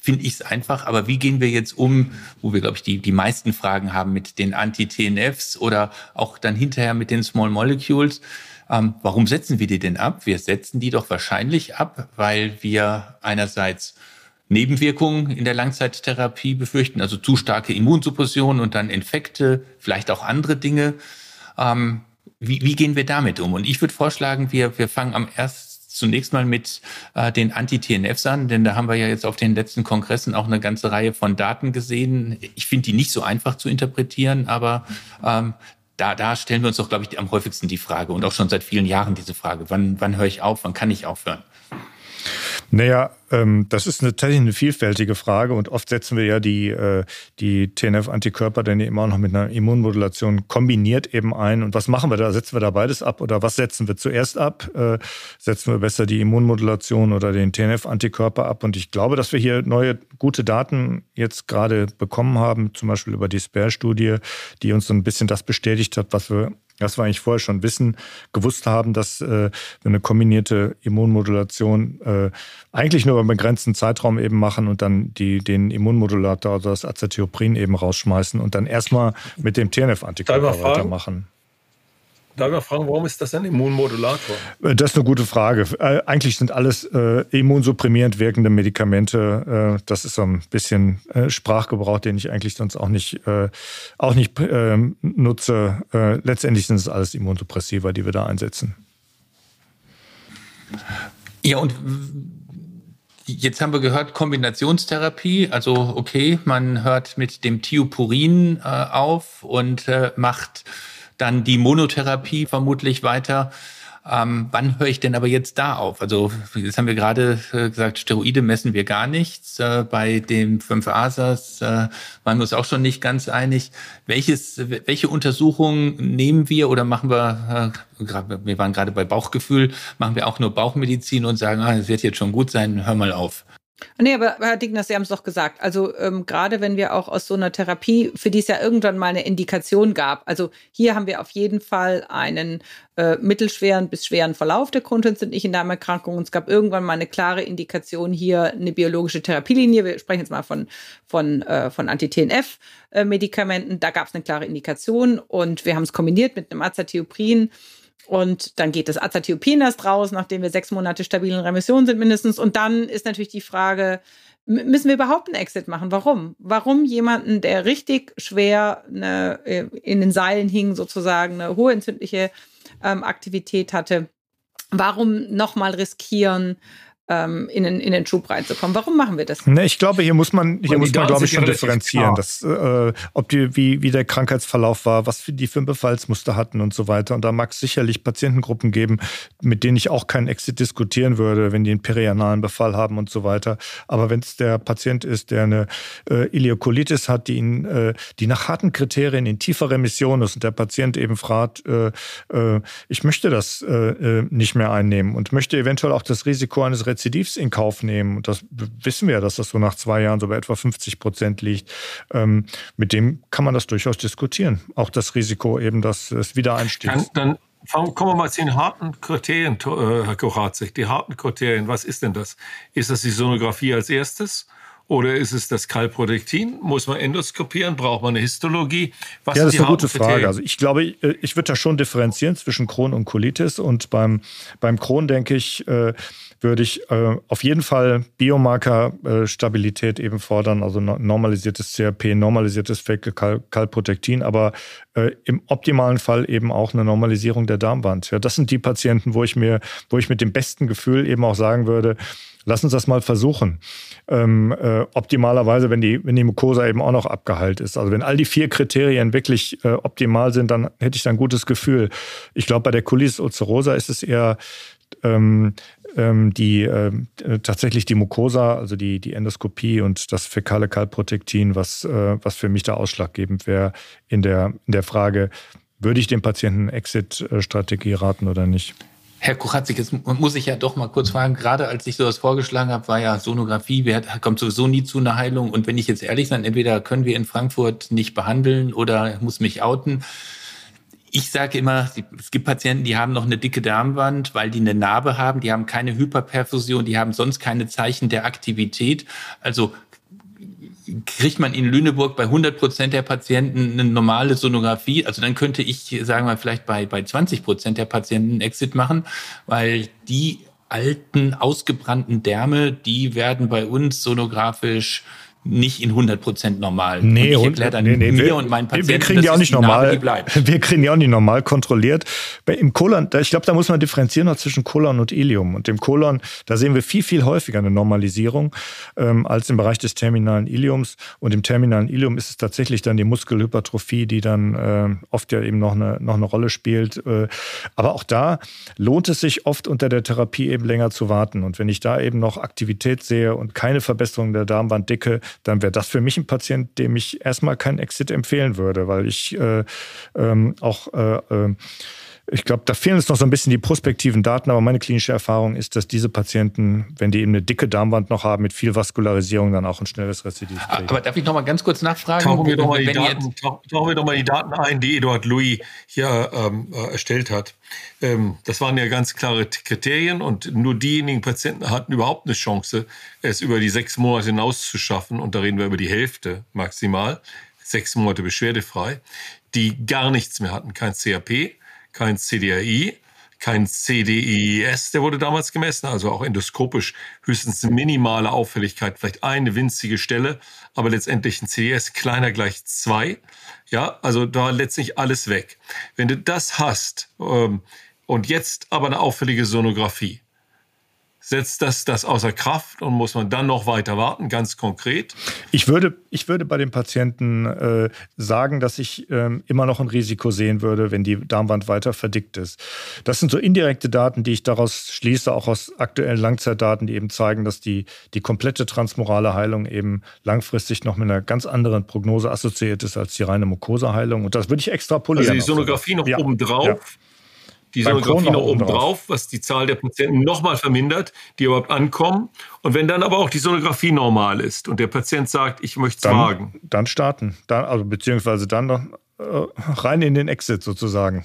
finde ich es einfach. Aber wie gehen wir jetzt um, wo wir, glaube ich, die, die meisten Fragen haben mit den Anti-TNFs oder auch dann hinterher mit den Small Molecules? Ähm, warum setzen wir die denn ab? Wir setzen die doch wahrscheinlich ab, weil wir einerseits Nebenwirkungen in der Langzeittherapie befürchten, also zu starke Immunsuppression und dann Infekte, vielleicht auch andere Dinge. Ähm, wie, wie gehen wir damit um? Und ich würde vorschlagen, wir, wir fangen am ersten zunächst mal mit äh, den Anti-TNFs an, denn da haben wir ja jetzt auf den letzten Kongressen auch eine ganze Reihe von Daten gesehen. Ich finde die nicht so einfach zu interpretieren, aber ähm, da, da stellen wir uns doch, glaube ich, am häufigsten die Frage und auch schon seit vielen Jahren diese Frage, wann, wann höre ich auf, wann kann ich aufhören? Naja, ähm, das ist eine, tatsächlich eine vielfältige Frage und oft setzen wir ja die, äh, die TNF-Antikörper dann auch noch mit einer Immunmodulation kombiniert eben ein. Und was machen wir da? Setzen wir da beides ab oder was setzen wir zuerst ab? Äh, setzen wir besser die Immunmodulation oder den TNF-Antikörper ab? Und ich glaube, dass wir hier neue gute Daten jetzt gerade bekommen haben, zum Beispiel über die SPARE-Studie, die uns so ein bisschen das bestätigt hat, was wir das wir eigentlich vorher schon wissen, gewusst haben, dass äh, wir eine kombinierte Immunmodulation äh, eigentlich nur über einen begrenzten Zeitraum eben machen und dann die, den Immunmodulator, also das Azathioprin eben rausschmeißen und dann erstmal mit dem TNF-Antikörper weitermachen. Darf ich fragen, warum ist das ein Immunmodulator? Äh, das ist eine gute Frage. Äh, eigentlich sind alles äh, immunsupprimierend wirkende Medikamente. Äh, das ist so ein bisschen äh, Sprachgebrauch, den ich eigentlich sonst auch nicht, äh, auch nicht ähm, nutze. letztendlich sind es alles Immunsuppressiva, die wir da einsetzen. Ja, und Jetzt haben wir gehört Kombinationstherapie, also okay, man hört mit dem Thiopurin äh, auf und äh, macht dann die Monotherapie vermutlich weiter. Ähm, wann höre ich denn aber jetzt da auf? Also jetzt haben wir gerade äh, gesagt, Steroide messen wir gar nichts. Äh, bei dem 5-ASAs äh, waren wir uns auch schon nicht ganz einig. Welches, welche Untersuchungen nehmen wir oder machen wir, äh, wir waren gerade bei Bauchgefühl, machen wir auch nur Bauchmedizin und sagen, ah, es wird jetzt schon gut sein, hör mal auf. Nee, aber Herr Dignas, Sie haben es doch gesagt. Also ähm, gerade wenn wir auch aus so einer Therapie, für die es ja irgendwann mal eine Indikation gab, also hier haben wir auf jeden Fall einen äh, mittelschweren bis schweren Verlauf der grundentzündlichen Darmerkrankung. Und es gab irgendwann mal eine klare Indikation hier, eine biologische Therapielinie. Wir sprechen jetzt mal von, von, äh, von Anti-TNF-Medikamenten. Da gab es eine klare Indikation und wir haben es kombiniert mit einem Azathioprin und dann geht das Azathiopin erst raus, nachdem wir sechs Monate stabil in Remission sind mindestens. Und dann ist natürlich die Frage, müssen wir überhaupt einen Exit machen? Warum? Warum jemanden, der richtig schwer eine, äh, in den Seilen hing, sozusagen eine hohe entzündliche ähm, Aktivität hatte, warum nochmal riskieren, ähm, in, den, in den Schub reinzukommen. Warum machen wir das? Ne, ich glaube, hier muss man, hier muss man, glaube ich, schon differenzieren, dass, äh, ob die, wie, wie der Krankheitsverlauf war, was die für ein Befallsmuster hatten und so weiter. Und da mag es sicherlich Patientengruppen geben, mit denen ich auch keinen Exit diskutieren würde, wenn die einen perianalen Befall haben und so weiter. Aber wenn es der Patient ist, der eine äh, Ileokolitis hat, die, ihn, äh, die nach harten Kriterien in tiefer Remission ist und der Patient eben fragt, äh, äh, ich möchte das äh, äh nicht mehr einnehmen und möchte eventuell auch das Risiko eines Rezidivs in Kauf nehmen, und das wissen wir ja, dass das so nach zwei Jahren so bei etwa 50 Prozent liegt, ähm, mit dem kann man das durchaus diskutieren. Auch das Risiko eben, dass es wieder einsteigt. Dann, dann kommen wir mal zu den harten Kriterien, äh, Herr Kochatzig. Die harten Kriterien, was ist denn das? Ist das die Sonographie als erstes? Oder ist es das Kalprotektin? Muss man endoskopieren? Braucht man eine Histologie? Was ja, das ist eine gute Frage. Also ich glaube, äh, ich würde da schon differenzieren zwischen Crohn und Colitis. Und beim, beim Crohn denke ich, äh, würde ich äh, auf jeden Fall Biomarker-Stabilität eben fordern, also normalisiertes CRP, normalisiertes Kalprotektin, aber im optimalen Fall eben auch eine Normalisierung der Darmwand. Ja, das sind die Patienten, wo ich mir, wo ich mit dem besten Gefühl eben auch sagen würde, lass uns das mal versuchen. Ähm, äh, optimalerweise, wenn die, wenn die Mucosa eben auch noch abgeheilt ist. Also wenn all die vier Kriterien wirklich äh, optimal sind, dann hätte ich da ein gutes Gefühl. Ich glaube, bei der Colitis ulcerosa ist es eher ähm, ähm, die äh, tatsächlich die Mucosa, also die, die Endoskopie und das fäkale Kalprotektin, was, äh, was für mich da ausschlaggebend wäre in der, in der Frage, würde ich dem Patienten Exit-Strategie raten oder nicht? Herr Kuchatzik, jetzt muss ich ja doch mal kurz fragen, gerade als ich sowas vorgeschlagen habe, war ja Sonographie, wer kommt sowieso nie zu einer Heilung. Und wenn ich jetzt ehrlich sein, entweder können wir in Frankfurt nicht behandeln oder muss mich outen ich sage immer, es gibt Patienten, die haben noch eine dicke Darmwand, weil die eine Narbe haben, die haben keine Hyperperfusion, die haben sonst keine Zeichen der Aktivität. Also kriegt man in Lüneburg bei 100 Prozent der Patienten eine normale Sonographie. Also dann könnte ich, sagen wir vielleicht bei, bei 20 Prozent der Patienten Exit machen, weil die alten, ausgebrannten Därme, die werden bei uns sonografisch nicht in 100% normal. Nee, und ich erkläre dann nee, nee, mir wir, und meinen Patienten, wir kriegen die auch nicht normal. Narbe, wir kriegen die auch nicht normal kontrolliert. Im Kolon, ich glaube, da muss man differenzieren zwischen Kolon und Ilium. Und im Kolon, da sehen wir viel, viel häufiger eine Normalisierung ähm, als im Bereich des terminalen Iliums. Und im terminalen Ilium ist es tatsächlich dann die Muskelhypertrophie, die dann äh, oft ja eben noch eine, noch eine Rolle spielt. Äh, aber auch da lohnt es sich oft unter der Therapie eben länger zu warten. Und wenn ich da eben noch Aktivität sehe und keine Verbesserung der Darmwanddicke, dann wäre das für mich ein Patient, dem ich erstmal keinen Exit empfehlen würde, weil ich äh, ähm, auch äh, äh ich glaube, da fehlen uns noch so ein bisschen die prospektiven Daten, aber meine klinische Erfahrung ist, dass diese Patienten, wenn die eben eine dicke Darmwand noch haben mit viel Vaskularisierung, dann auch ein schnelles Rezidiv kriegen. Aber darf ich noch mal ganz kurz nachfragen? Tauchen wir doch mal, die Daten, tauchen wir doch mal die Daten ein, die Eduard Louis hier ähm, äh, erstellt hat. Ähm, das waren ja ganz klare Kriterien und nur diejenigen Patienten hatten überhaupt eine Chance, es über die sechs Monate hinaus zu schaffen. Und da reden wir über die Hälfte maximal. Sechs Monate beschwerdefrei, die gar nichts mehr hatten, kein CRP, kein CDAI, kein CDIS, der wurde damals gemessen, also auch endoskopisch höchstens minimale Auffälligkeit, vielleicht eine winzige Stelle, aber letztendlich ein CDS kleiner gleich zwei. Ja, also da letztlich alles weg. Wenn du das hast ähm, und jetzt aber eine auffällige Sonographie, setzt das das außer Kraft und muss man dann noch weiter warten, ganz konkret? Ich würde, ich würde bei den Patienten äh, sagen, dass ich äh, immer noch ein Risiko sehen würde, wenn die Darmwand weiter verdickt ist. Das sind so indirekte Daten, die ich daraus schließe, auch aus aktuellen Langzeitdaten, die eben zeigen, dass die, die komplette transmorale Heilung eben langfristig noch mit einer ganz anderen Prognose assoziiert ist als die reine Mukoseheilung. Und das würde ich extrapolieren. Also die Sonographie noch ja. obendrauf. Ja die Sonographie noch oben drauf, was die Zahl der Patienten nochmal vermindert, die überhaupt ankommen. Und wenn dann aber auch die Sonographie normal ist und der Patient sagt, ich möchte es wagen. Dann starten, dann, also beziehungsweise dann noch äh, rein in den Exit sozusagen.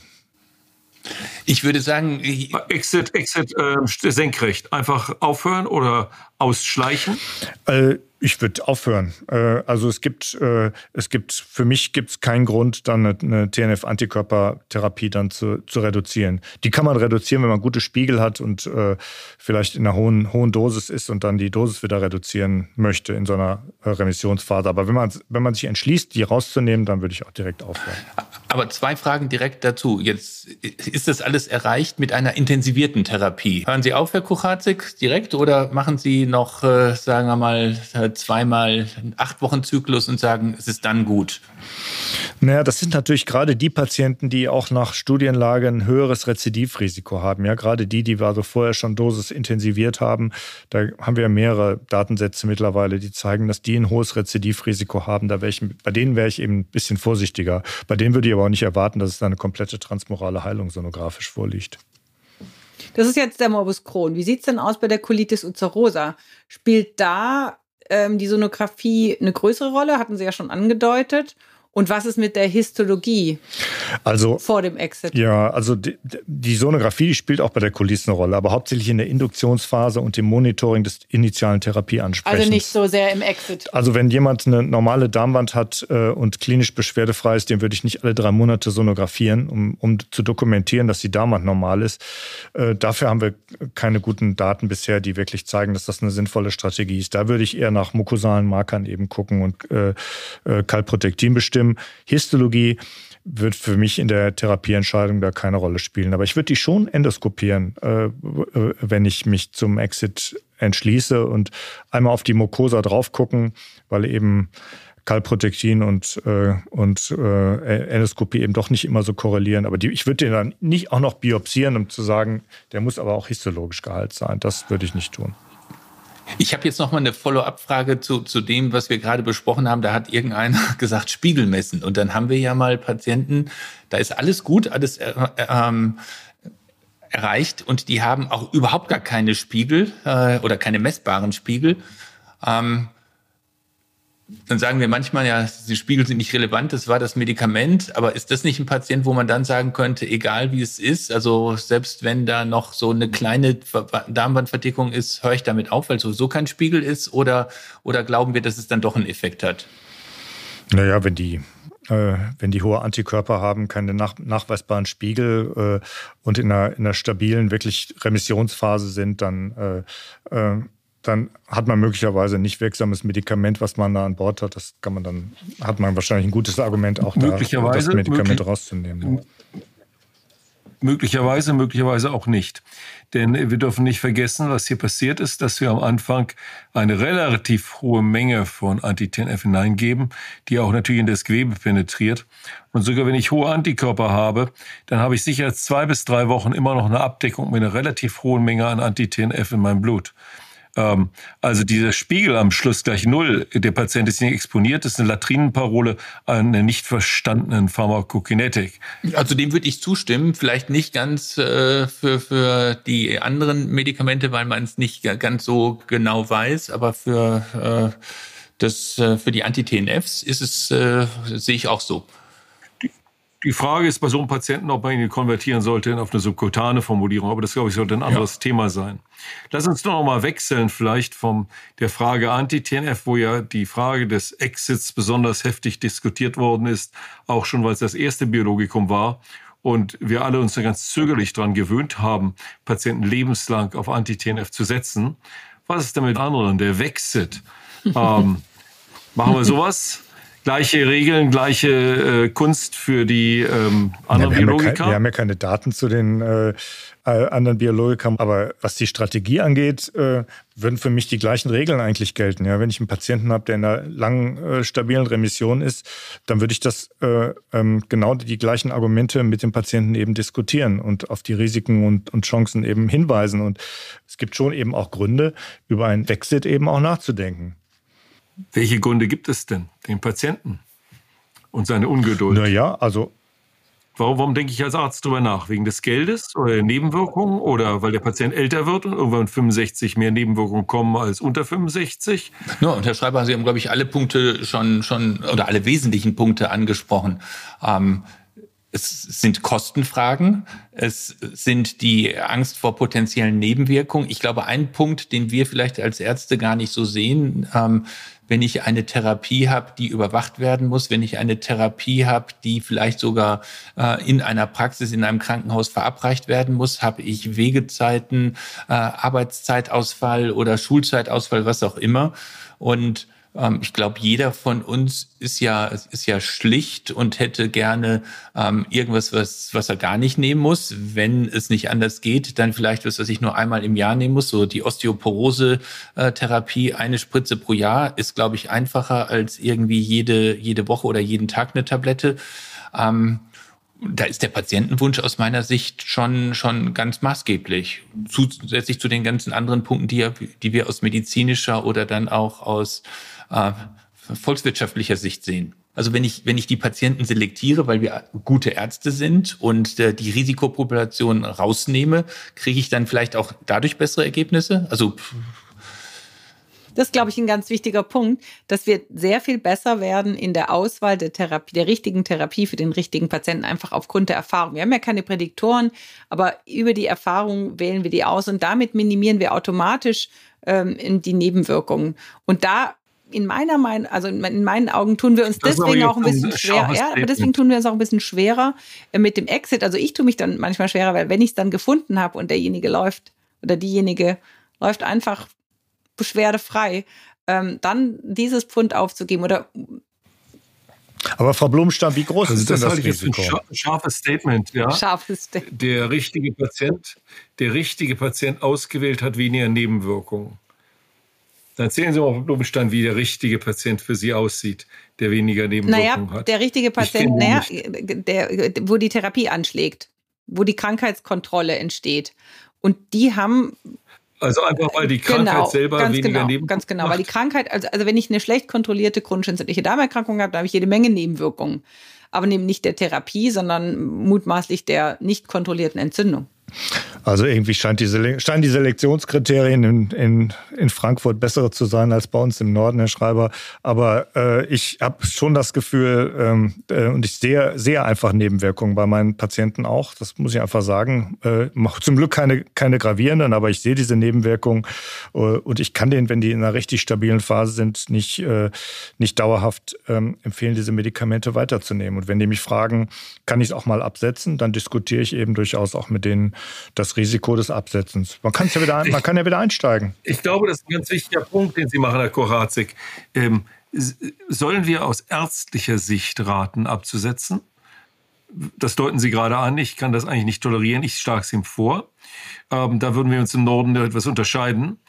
Ich würde sagen, Exit, Exit äh, senkrecht. Einfach aufhören oder ausschleichen? Äh, Ich würde aufhören. Äh, also es gibt, äh, es gibt, für mich gibt es keinen Grund, dann eine, TNF-Antikörpertherapie dann zu, zu reduzieren. Die kann man reduzieren, wenn man gute Spiegel hat und äh, vielleicht in einer hohen, hohen Dosis ist und dann die Dosis wieder reduzieren möchte in so einer Remissionsphase. Aber wenn man, wenn man sich entschließt, die rauszunehmen, dann würde ich auch direkt aufhören. Aber zwei Fragen direkt dazu. Jetzt ist das alles erreicht mit einer intensivierten Therapie. Hören Sie auf, Herr Kuchatzik, direkt oder machen Sie noch, sagen wir mal, zweimal acht Wochen Zyklus und sagen, es ist dann gut? Naja, das sind natürlich gerade die Patienten, die auch nach Studienlage ein höheres Rezidivrisiko haben. Ja, gerade die, die wir also vorher schon Dosis intensiviert haben. Da haben wir mehrere Datensätze mittlerweile, die zeigen, dass die ein hohes Rezidivrisiko haben. Da ich, bei denen wäre ich eben ein bisschen vorsichtiger. Bei denen würde ich aber auch nicht erwarten, dass es da eine komplette transmorale Heilung sonografisch vorliegt. Das ist jetzt der Morbus Crohn. Wie sieht es denn aus bei der Colitis ulcerosa? Spielt da ähm, die Sonographie eine größere Rolle, hatten Sie ja schon angedeutet. Und was ist mit der Histologie also, vor dem Exit? Ja, also die, die Sonographie die spielt auch bei der Kulisse eine Rolle, aber hauptsächlich in der Induktionsphase und dem Monitoring des initialen Therapieansprechens. Also nicht so sehr im Exit. Also wenn jemand eine normale Darmwand hat äh, und klinisch beschwerdefrei ist, den würde ich nicht alle drei Monate sonografieren, um, um zu dokumentieren, dass die Darmwand normal ist. Äh, dafür haben wir keine guten Daten bisher, die wirklich zeigen, dass das eine sinnvolle Strategie ist. Da würde ich eher nach mukosalen Markern eben gucken und äh, äh, Kalprotektin bestimmen Stimmen. Histologie wird für mich in der Therapieentscheidung da keine Rolle spielen. Aber ich würde die schon endoskopieren, äh, wenn ich mich zum Exit entschließe und einmal auf die Mucosa drauf gucken, weil eben Kalprotektin und, äh, und äh, Endoskopie eben doch nicht immer so korrelieren. Aber die, ich würde den dann nicht auch noch biopsieren, um zu sagen, der muss aber auch histologisch geheilt sein. Das würde ich nicht tun. Ich habe jetzt noch mal eine Follow-up-Frage zu, zu dem, was wir gerade besprochen haben. Da hat irgendeiner gesagt, Spiegel messen. Und dann haben wir ja mal Patienten, da ist alles gut, alles äh, ähm, erreicht und die haben auch überhaupt gar keine Spiegel äh, oder keine messbaren Spiegel. Ähm, dann sagen wir manchmal, ja, die Spiegel sind nicht relevant, das war das Medikament, aber ist das nicht ein Patient, wo man dann sagen könnte, egal wie es ist, also selbst wenn da noch so eine kleine Darmwandverdickung ist, höre ich damit auf, weil sowieso kein Spiegel ist oder, oder glauben wir, dass es dann doch einen Effekt hat? Naja, wenn die äh, wenn die hohe Antikörper haben, keine nach, nachweisbaren Spiegel äh, und in einer, in einer stabilen, wirklich Remissionsphase sind, dann äh, äh dann hat man möglicherweise ein nicht wirksames Medikament, was man da an Bord hat. Das kann man dann, hat man wahrscheinlich ein gutes Argument, auch da das Medikament möglich, rauszunehmen. Möglicherweise, möglicherweise auch nicht. Denn wir dürfen nicht vergessen, was hier passiert ist, dass wir am Anfang eine relativ hohe Menge von Anti-TNF hineingeben, die auch natürlich in das Gewebe penetriert. Und sogar wenn ich hohe Antikörper habe, dann habe ich sicher zwei bis drei Wochen immer noch eine Abdeckung mit einer relativ hohen Menge an Anti-TNF in meinem Blut. Ähm, also dieser Spiegel am Schluss gleich null, der Patient ist nicht exponiert, ist eine Latrinenparole einer nicht verstandenen Pharmakokinetik. Also dem würde ich zustimmen, vielleicht nicht ganz äh, für, für die anderen Medikamente, weil man es nicht ganz so genau weiß, aber für, äh, das, äh, für die Anti-TNFs ist es, äh, sehe ich auch so. Die Frage ist bei so einem Patienten, ob man ihn konvertieren sollte auf eine subkutane Formulierung. Aber das, glaube ich, sollte ein anderes ja. Thema sein. Lass uns doch noch mal wechseln, vielleicht von der Frage Anti-TNF, wo ja die Frage des Exits besonders heftig diskutiert worden ist, auch schon, weil es das erste Biologikum war. Und wir alle uns da ganz zögerlich daran gewöhnt haben, Patienten lebenslang auf Anti-TNF zu setzen. Was ist denn mit anderen? Der Wexit. ähm, machen wir sowas? Gleiche Regeln, gleiche äh, Kunst für die ähm, anderen ja, wir Biologika? Haben ja wir haben ja keine Daten zu den äh, anderen Biologikern, aber was die Strategie angeht, äh, würden für mich die gleichen Regeln eigentlich gelten. Ja, wenn ich einen Patienten habe, der in einer langen, äh, stabilen Remission ist, dann würde ich das äh, ähm, genau die gleichen Argumente mit dem Patienten eben diskutieren und auf die Risiken und, und Chancen eben hinweisen. Und es gibt schon eben auch Gründe, über ein Exit eben auch nachzudenken. Welche Gründe gibt es denn, den Patienten und seine Ungeduld? Naja, also. Warum, warum denke ich als Arzt darüber nach? Wegen des Geldes oder der Nebenwirkungen oder weil der Patient älter wird und irgendwann 65 mehr Nebenwirkungen kommen als unter 65? Ja, und Herr Schreiber, Sie haben, glaube ich, alle Punkte schon, schon oder alle wesentlichen Punkte angesprochen. Ähm, es sind Kostenfragen, es sind die Angst vor potenziellen Nebenwirkungen. Ich glaube, ein Punkt, den wir vielleicht als Ärzte gar nicht so sehen, ähm, wenn ich eine Therapie habe, die überwacht werden muss, wenn ich eine Therapie habe, die vielleicht sogar äh, in einer Praxis, in einem Krankenhaus verabreicht werden muss, habe ich Wegezeiten, äh, Arbeitszeitausfall oder Schulzeitausfall, was auch immer. Und ähm, ich glaube, jeder von uns ist ja, ist ja schlicht und hätte gerne ähm, irgendwas, was, was er gar nicht nehmen muss. Wenn es nicht anders geht, dann vielleicht was, was ich nur einmal im Jahr nehmen muss. So die Osteoporose-Therapie, eine Spritze pro Jahr, ist, glaube ich, einfacher als irgendwie jede, jede Woche oder jeden Tag eine Tablette. Ähm, da ist der Patientenwunsch aus meiner Sicht schon, schon ganz maßgeblich. Zusätzlich zu den ganzen anderen Punkten, die, die wir aus medizinischer oder dann auch aus äh, volkswirtschaftlicher Sicht sehen. Also wenn ich, wenn ich die Patienten selektiere, weil wir gute Ärzte sind und äh, die Risikopopulation rausnehme, kriege ich dann vielleicht auch dadurch bessere Ergebnisse? Also das ist, glaube ich, ein ganz wichtiger Punkt, dass wir sehr viel besser werden in der Auswahl der Therapie, der richtigen Therapie für den richtigen Patienten, einfach aufgrund der Erfahrung. Wir haben ja keine Prädiktoren, aber über die Erfahrung wählen wir die aus und damit minimieren wir automatisch ähm, die Nebenwirkungen. Und da in meiner Meinung, also in meinen Augen tun wir uns das deswegen auch ein bisschen schwer. Ja, aber deswegen tun wir uns auch ein bisschen schwerer äh, mit dem Exit. Also ich tue mich dann manchmal schwerer, weil wenn ich es dann gefunden habe und derjenige läuft oder diejenige läuft einfach beschwerdefrei, ähm, dann dieses Pfund aufzugeben oder aber Frau Blumstein, wie groß also ist das denn das Risiko? Jetzt ein scharfes Statement, ja. Scharfes Statement. Der richtige Patient, der richtige Patient ausgewählt hat weniger Nebenwirkungen. Dann erzählen Sie mal, Frau Blumenstein, wie der richtige Patient für Sie aussieht, der weniger Nebenwirkungen naja, hat. Der richtige Patient, naja, der, wo die Therapie anschlägt, wo die Krankheitskontrolle entsteht. Und die haben also einfach, weil die Krankheit genau, selber ganz weniger genau, Nebenwirkungen Ganz genau, weil die Krankheit, also, also wenn ich eine schlecht kontrollierte chronisch entzündliche Darmerkrankung habe, da habe ich jede Menge Nebenwirkungen. Aber eben nicht der Therapie, sondern mutmaßlich der nicht kontrollierten Entzündung. Also irgendwie scheint die, scheinen die Selektionskriterien in, in, in Frankfurt bessere zu sein als bei uns im Norden, Herr Schreiber. Aber äh, ich habe schon das Gefühl, ähm, äh, und ich sehe, sehe einfach Nebenwirkungen bei meinen Patienten auch. Das muss ich einfach sagen. Äh, zum Glück keine, keine gravierenden, aber ich sehe diese Nebenwirkungen. Äh, und ich kann denen, wenn die in einer richtig stabilen Phase sind, nicht, äh, nicht dauerhaft ähm, empfehlen, diese Medikamente weiterzunehmen. Und wenn die mich fragen, kann ich es auch mal absetzen, dann diskutiere ich eben durchaus auch mit denen das Risiko des Absetzens. Man, kann's ja wieder, man kann ja wieder einsteigen. Ich glaube, das ist ein ganz wichtiger Punkt, den Sie machen, Herr Korazik. Ähm, sollen wir aus ärztlicher Sicht raten, abzusetzen? Das deuten Sie gerade an. Ich kann das eigentlich nicht tolerieren. Ich schlage es ihm vor. Ähm, da würden wir uns im Norden etwas unterscheiden.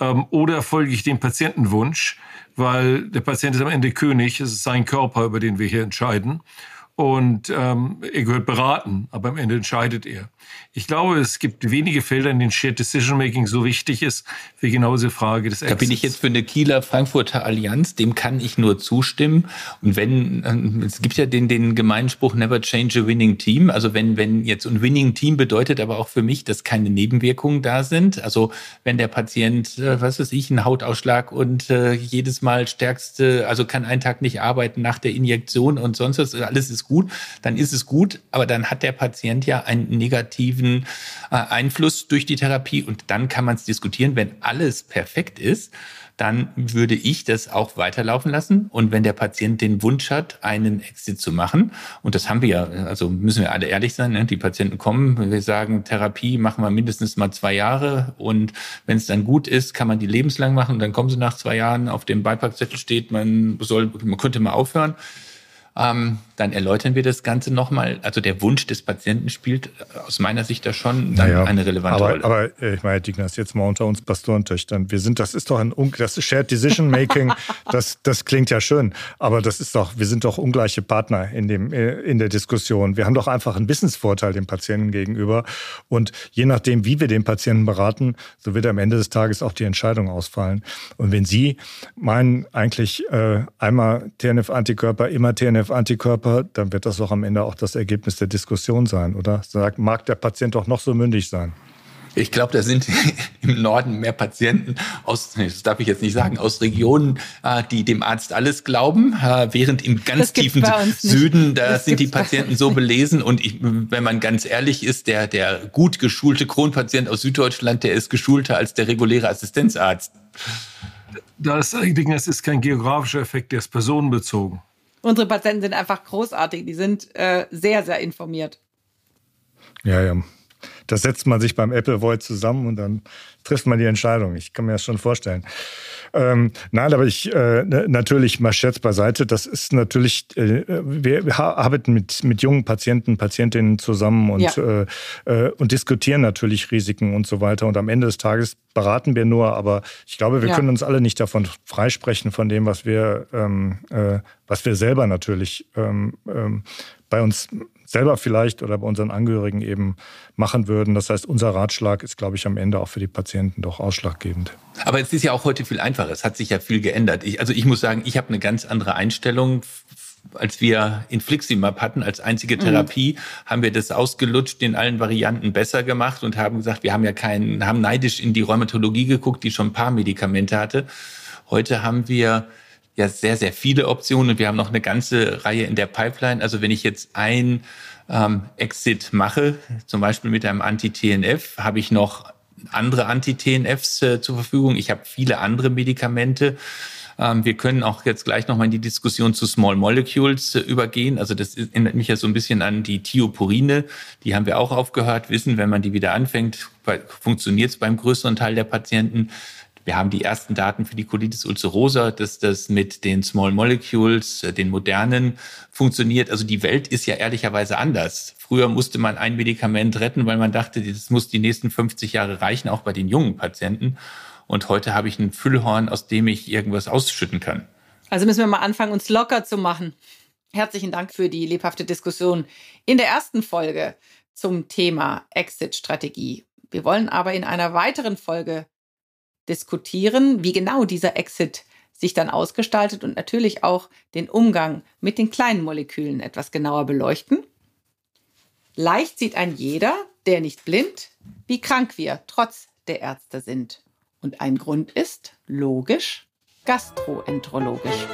Ähm, oder folge ich dem Patientenwunsch, weil der Patient ist am Ende König. Es ist sein Körper, über den wir hier entscheiden und ähm, er gehört beraten, aber am Ende entscheidet er. Ich glaube, es gibt wenige Felder, in denen Shared Decision Making so wichtig ist wie genau diese Frage des Exits. Da bin ich jetzt für eine Kieler Frankfurter Allianz, dem kann ich nur zustimmen. Und wenn, ähm, es gibt ja den, den Gemeinspruch Never change a winning team. Also wenn, wenn jetzt ein winning Team bedeutet aber auch für mich, dass keine Nebenwirkungen da sind. Also wenn der Patient, äh, was weiß ich, einen Hautausschlag und äh, jedes Mal stärkste, also kann einen Tag nicht arbeiten nach der Injektion und sonst was, alles ist gut, dann ist es gut, aber dann hat der Patient ja einen negativen äh, Einfluss durch die Therapie und dann kann man es diskutieren. Wenn alles perfekt ist, dann würde ich das auch weiterlaufen lassen. Und wenn der Patient den Wunsch hat, einen Exit zu machen, und das haben wir ja, also müssen wir alle ehrlich sein, ne? die Patienten kommen, wir sagen, Therapie machen wir mindestens mal zwei Jahre und wenn es dann gut ist, kann man die lebenslang machen und dann kommen sie nach zwei Jahren, auf dem Beipackzettel steht, man soll, man könnte mal aufhören ähm, dann erläutern wir das Ganze nochmal. Also der Wunsch des Patienten spielt aus meiner Sicht da schon naja, eine relevante aber, Rolle. Aber äh, ich meine, Dignas, jetzt mal unter uns Pastorentöchtern. Wir sind, das ist doch ein, das Shared Decision Making. das, das klingt ja schön, aber das ist doch, wir sind doch ungleiche Partner in dem, äh, in der Diskussion. Wir haben doch einfach einen Wissensvorteil dem Patienten gegenüber. Und je nachdem, wie wir den Patienten beraten, so wird am Ende des Tages auch die Entscheidung ausfallen. Und wenn Sie meinen, eigentlich äh, einmal TNF-Antikörper, immer TNF TNF-Antikörper, dann wird das doch am Ende auch das Ergebnis der Diskussion sein, oder? Sagt, mag der Patient doch noch so mündig sein. Ich glaube, da sind im Norden mehr Patienten aus, das darf ich jetzt nicht sagen, aus Regionen, äh, die dem Arzt alles glauben, äh, während im ganz tiefen Süden, da das sind die Patienten so belesen und ich, wenn man ganz ehrlich ist, der, der gut geschulte Kronpatient aus Süddeutschland, der ist geschulter als der reguläre Assistenzarzt. Das es ist kein geografischer Effekt, der ist personenbezogen. Unsere Patienten sind einfach großartig. Die sind äh, sehr, sehr informiert. Ja, ja. Das setzt man sich beim Apple Void zusammen und dann trifft man die Entscheidung. Ich kann mir das schon vorstellen. Ähm, nein, aber ich äh, natürlich mal Scherz beiseite. Das ist natürlich, äh, wir, arbeiten mit, mit jungen Patienten, Patientinnen zusammen und, ja. äh, äh, und diskutieren natürlich Risiken und so weiter. Und am Ende des Tages beraten wir nur, aber ich glaube, wir ja. können uns alle nicht davon freisprechen, von dem, was wir, ähm, äh, was wir selber natürlich ähm, ähm, bei uns selber vielleicht oder bei unseren Angehörigen eben machen würden. Das heißt, unser Ratschlag ist, glaube ich, am Ende auch für die Patienten doch ausschlaggebend. Aber es ist ja auch heute viel einfacher. Es hat sich ja viel geändert. Ich, also ich muss sagen, ich habe eine ganz andere Einstellung als wir Infliximab hatten als einzige Therapie, mhm. haben wir das ausgelutscht, in allen Varianten besser gemacht und haben gesagt, wir haben ja keinen, haben neidisch in die Rheumatologie geguckt, die schon ein paar Medikamente hatte. Heute haben wir ja sehr, sehr viele Optionen und wir haben noch eine ganze Reihe in der Pipeline. Also wenn ich jetzt ein ähm, Exit mache, zum Beispiel mit einem Anti-TNF, habe ich noch andere Anti-TNFs äh, zur Verfügung. Ich habe viele andere Medikamente. Ähm, wir können auch jetzt gleich nochmal in die Diskussion zu Small Molecules äh, übergehen. Also das erinnert mich ja so ein bisschen an die Thiopurine. Die haben wir auch aufgehört, wissen, wenn man die wieder anfängt, funktioniert es beim größeren Teil der Patienten. Wir haben die ersten Daten für die Colitis ulcerosa, dass das mit den Small Molecules, äh, den modernen, funktioniert. Also die Welt ist ja ehrlicherweise anders. Früher musste man ein Medikament retten, weil man dachte, das muss die nächsten 50 Jahre reichen, auch bei den jungen Patienten. Und heute habe ich ein Füllhorn, aus dem ich irgendwas ausschütten kann. Also müssen wir mal anfangen, uns locker zu machen. Herzlichen Dank für die lebhafte Diskussion in der ersten Folge zum Thema Exit-Strategie. Wir wollen aber in einer weiteren Folge diskutieren, wie genau dieser Exit sich dann ausgestaltet und natürlich auch den Umgang mit den kleinen Molekülen etwas genauer beleuchten. Leicht sieht ein jeder, der nicht blind, wie krank wir trotz der Ärzte sind. Und ein Grund ist, logisch, gastroenterologisch.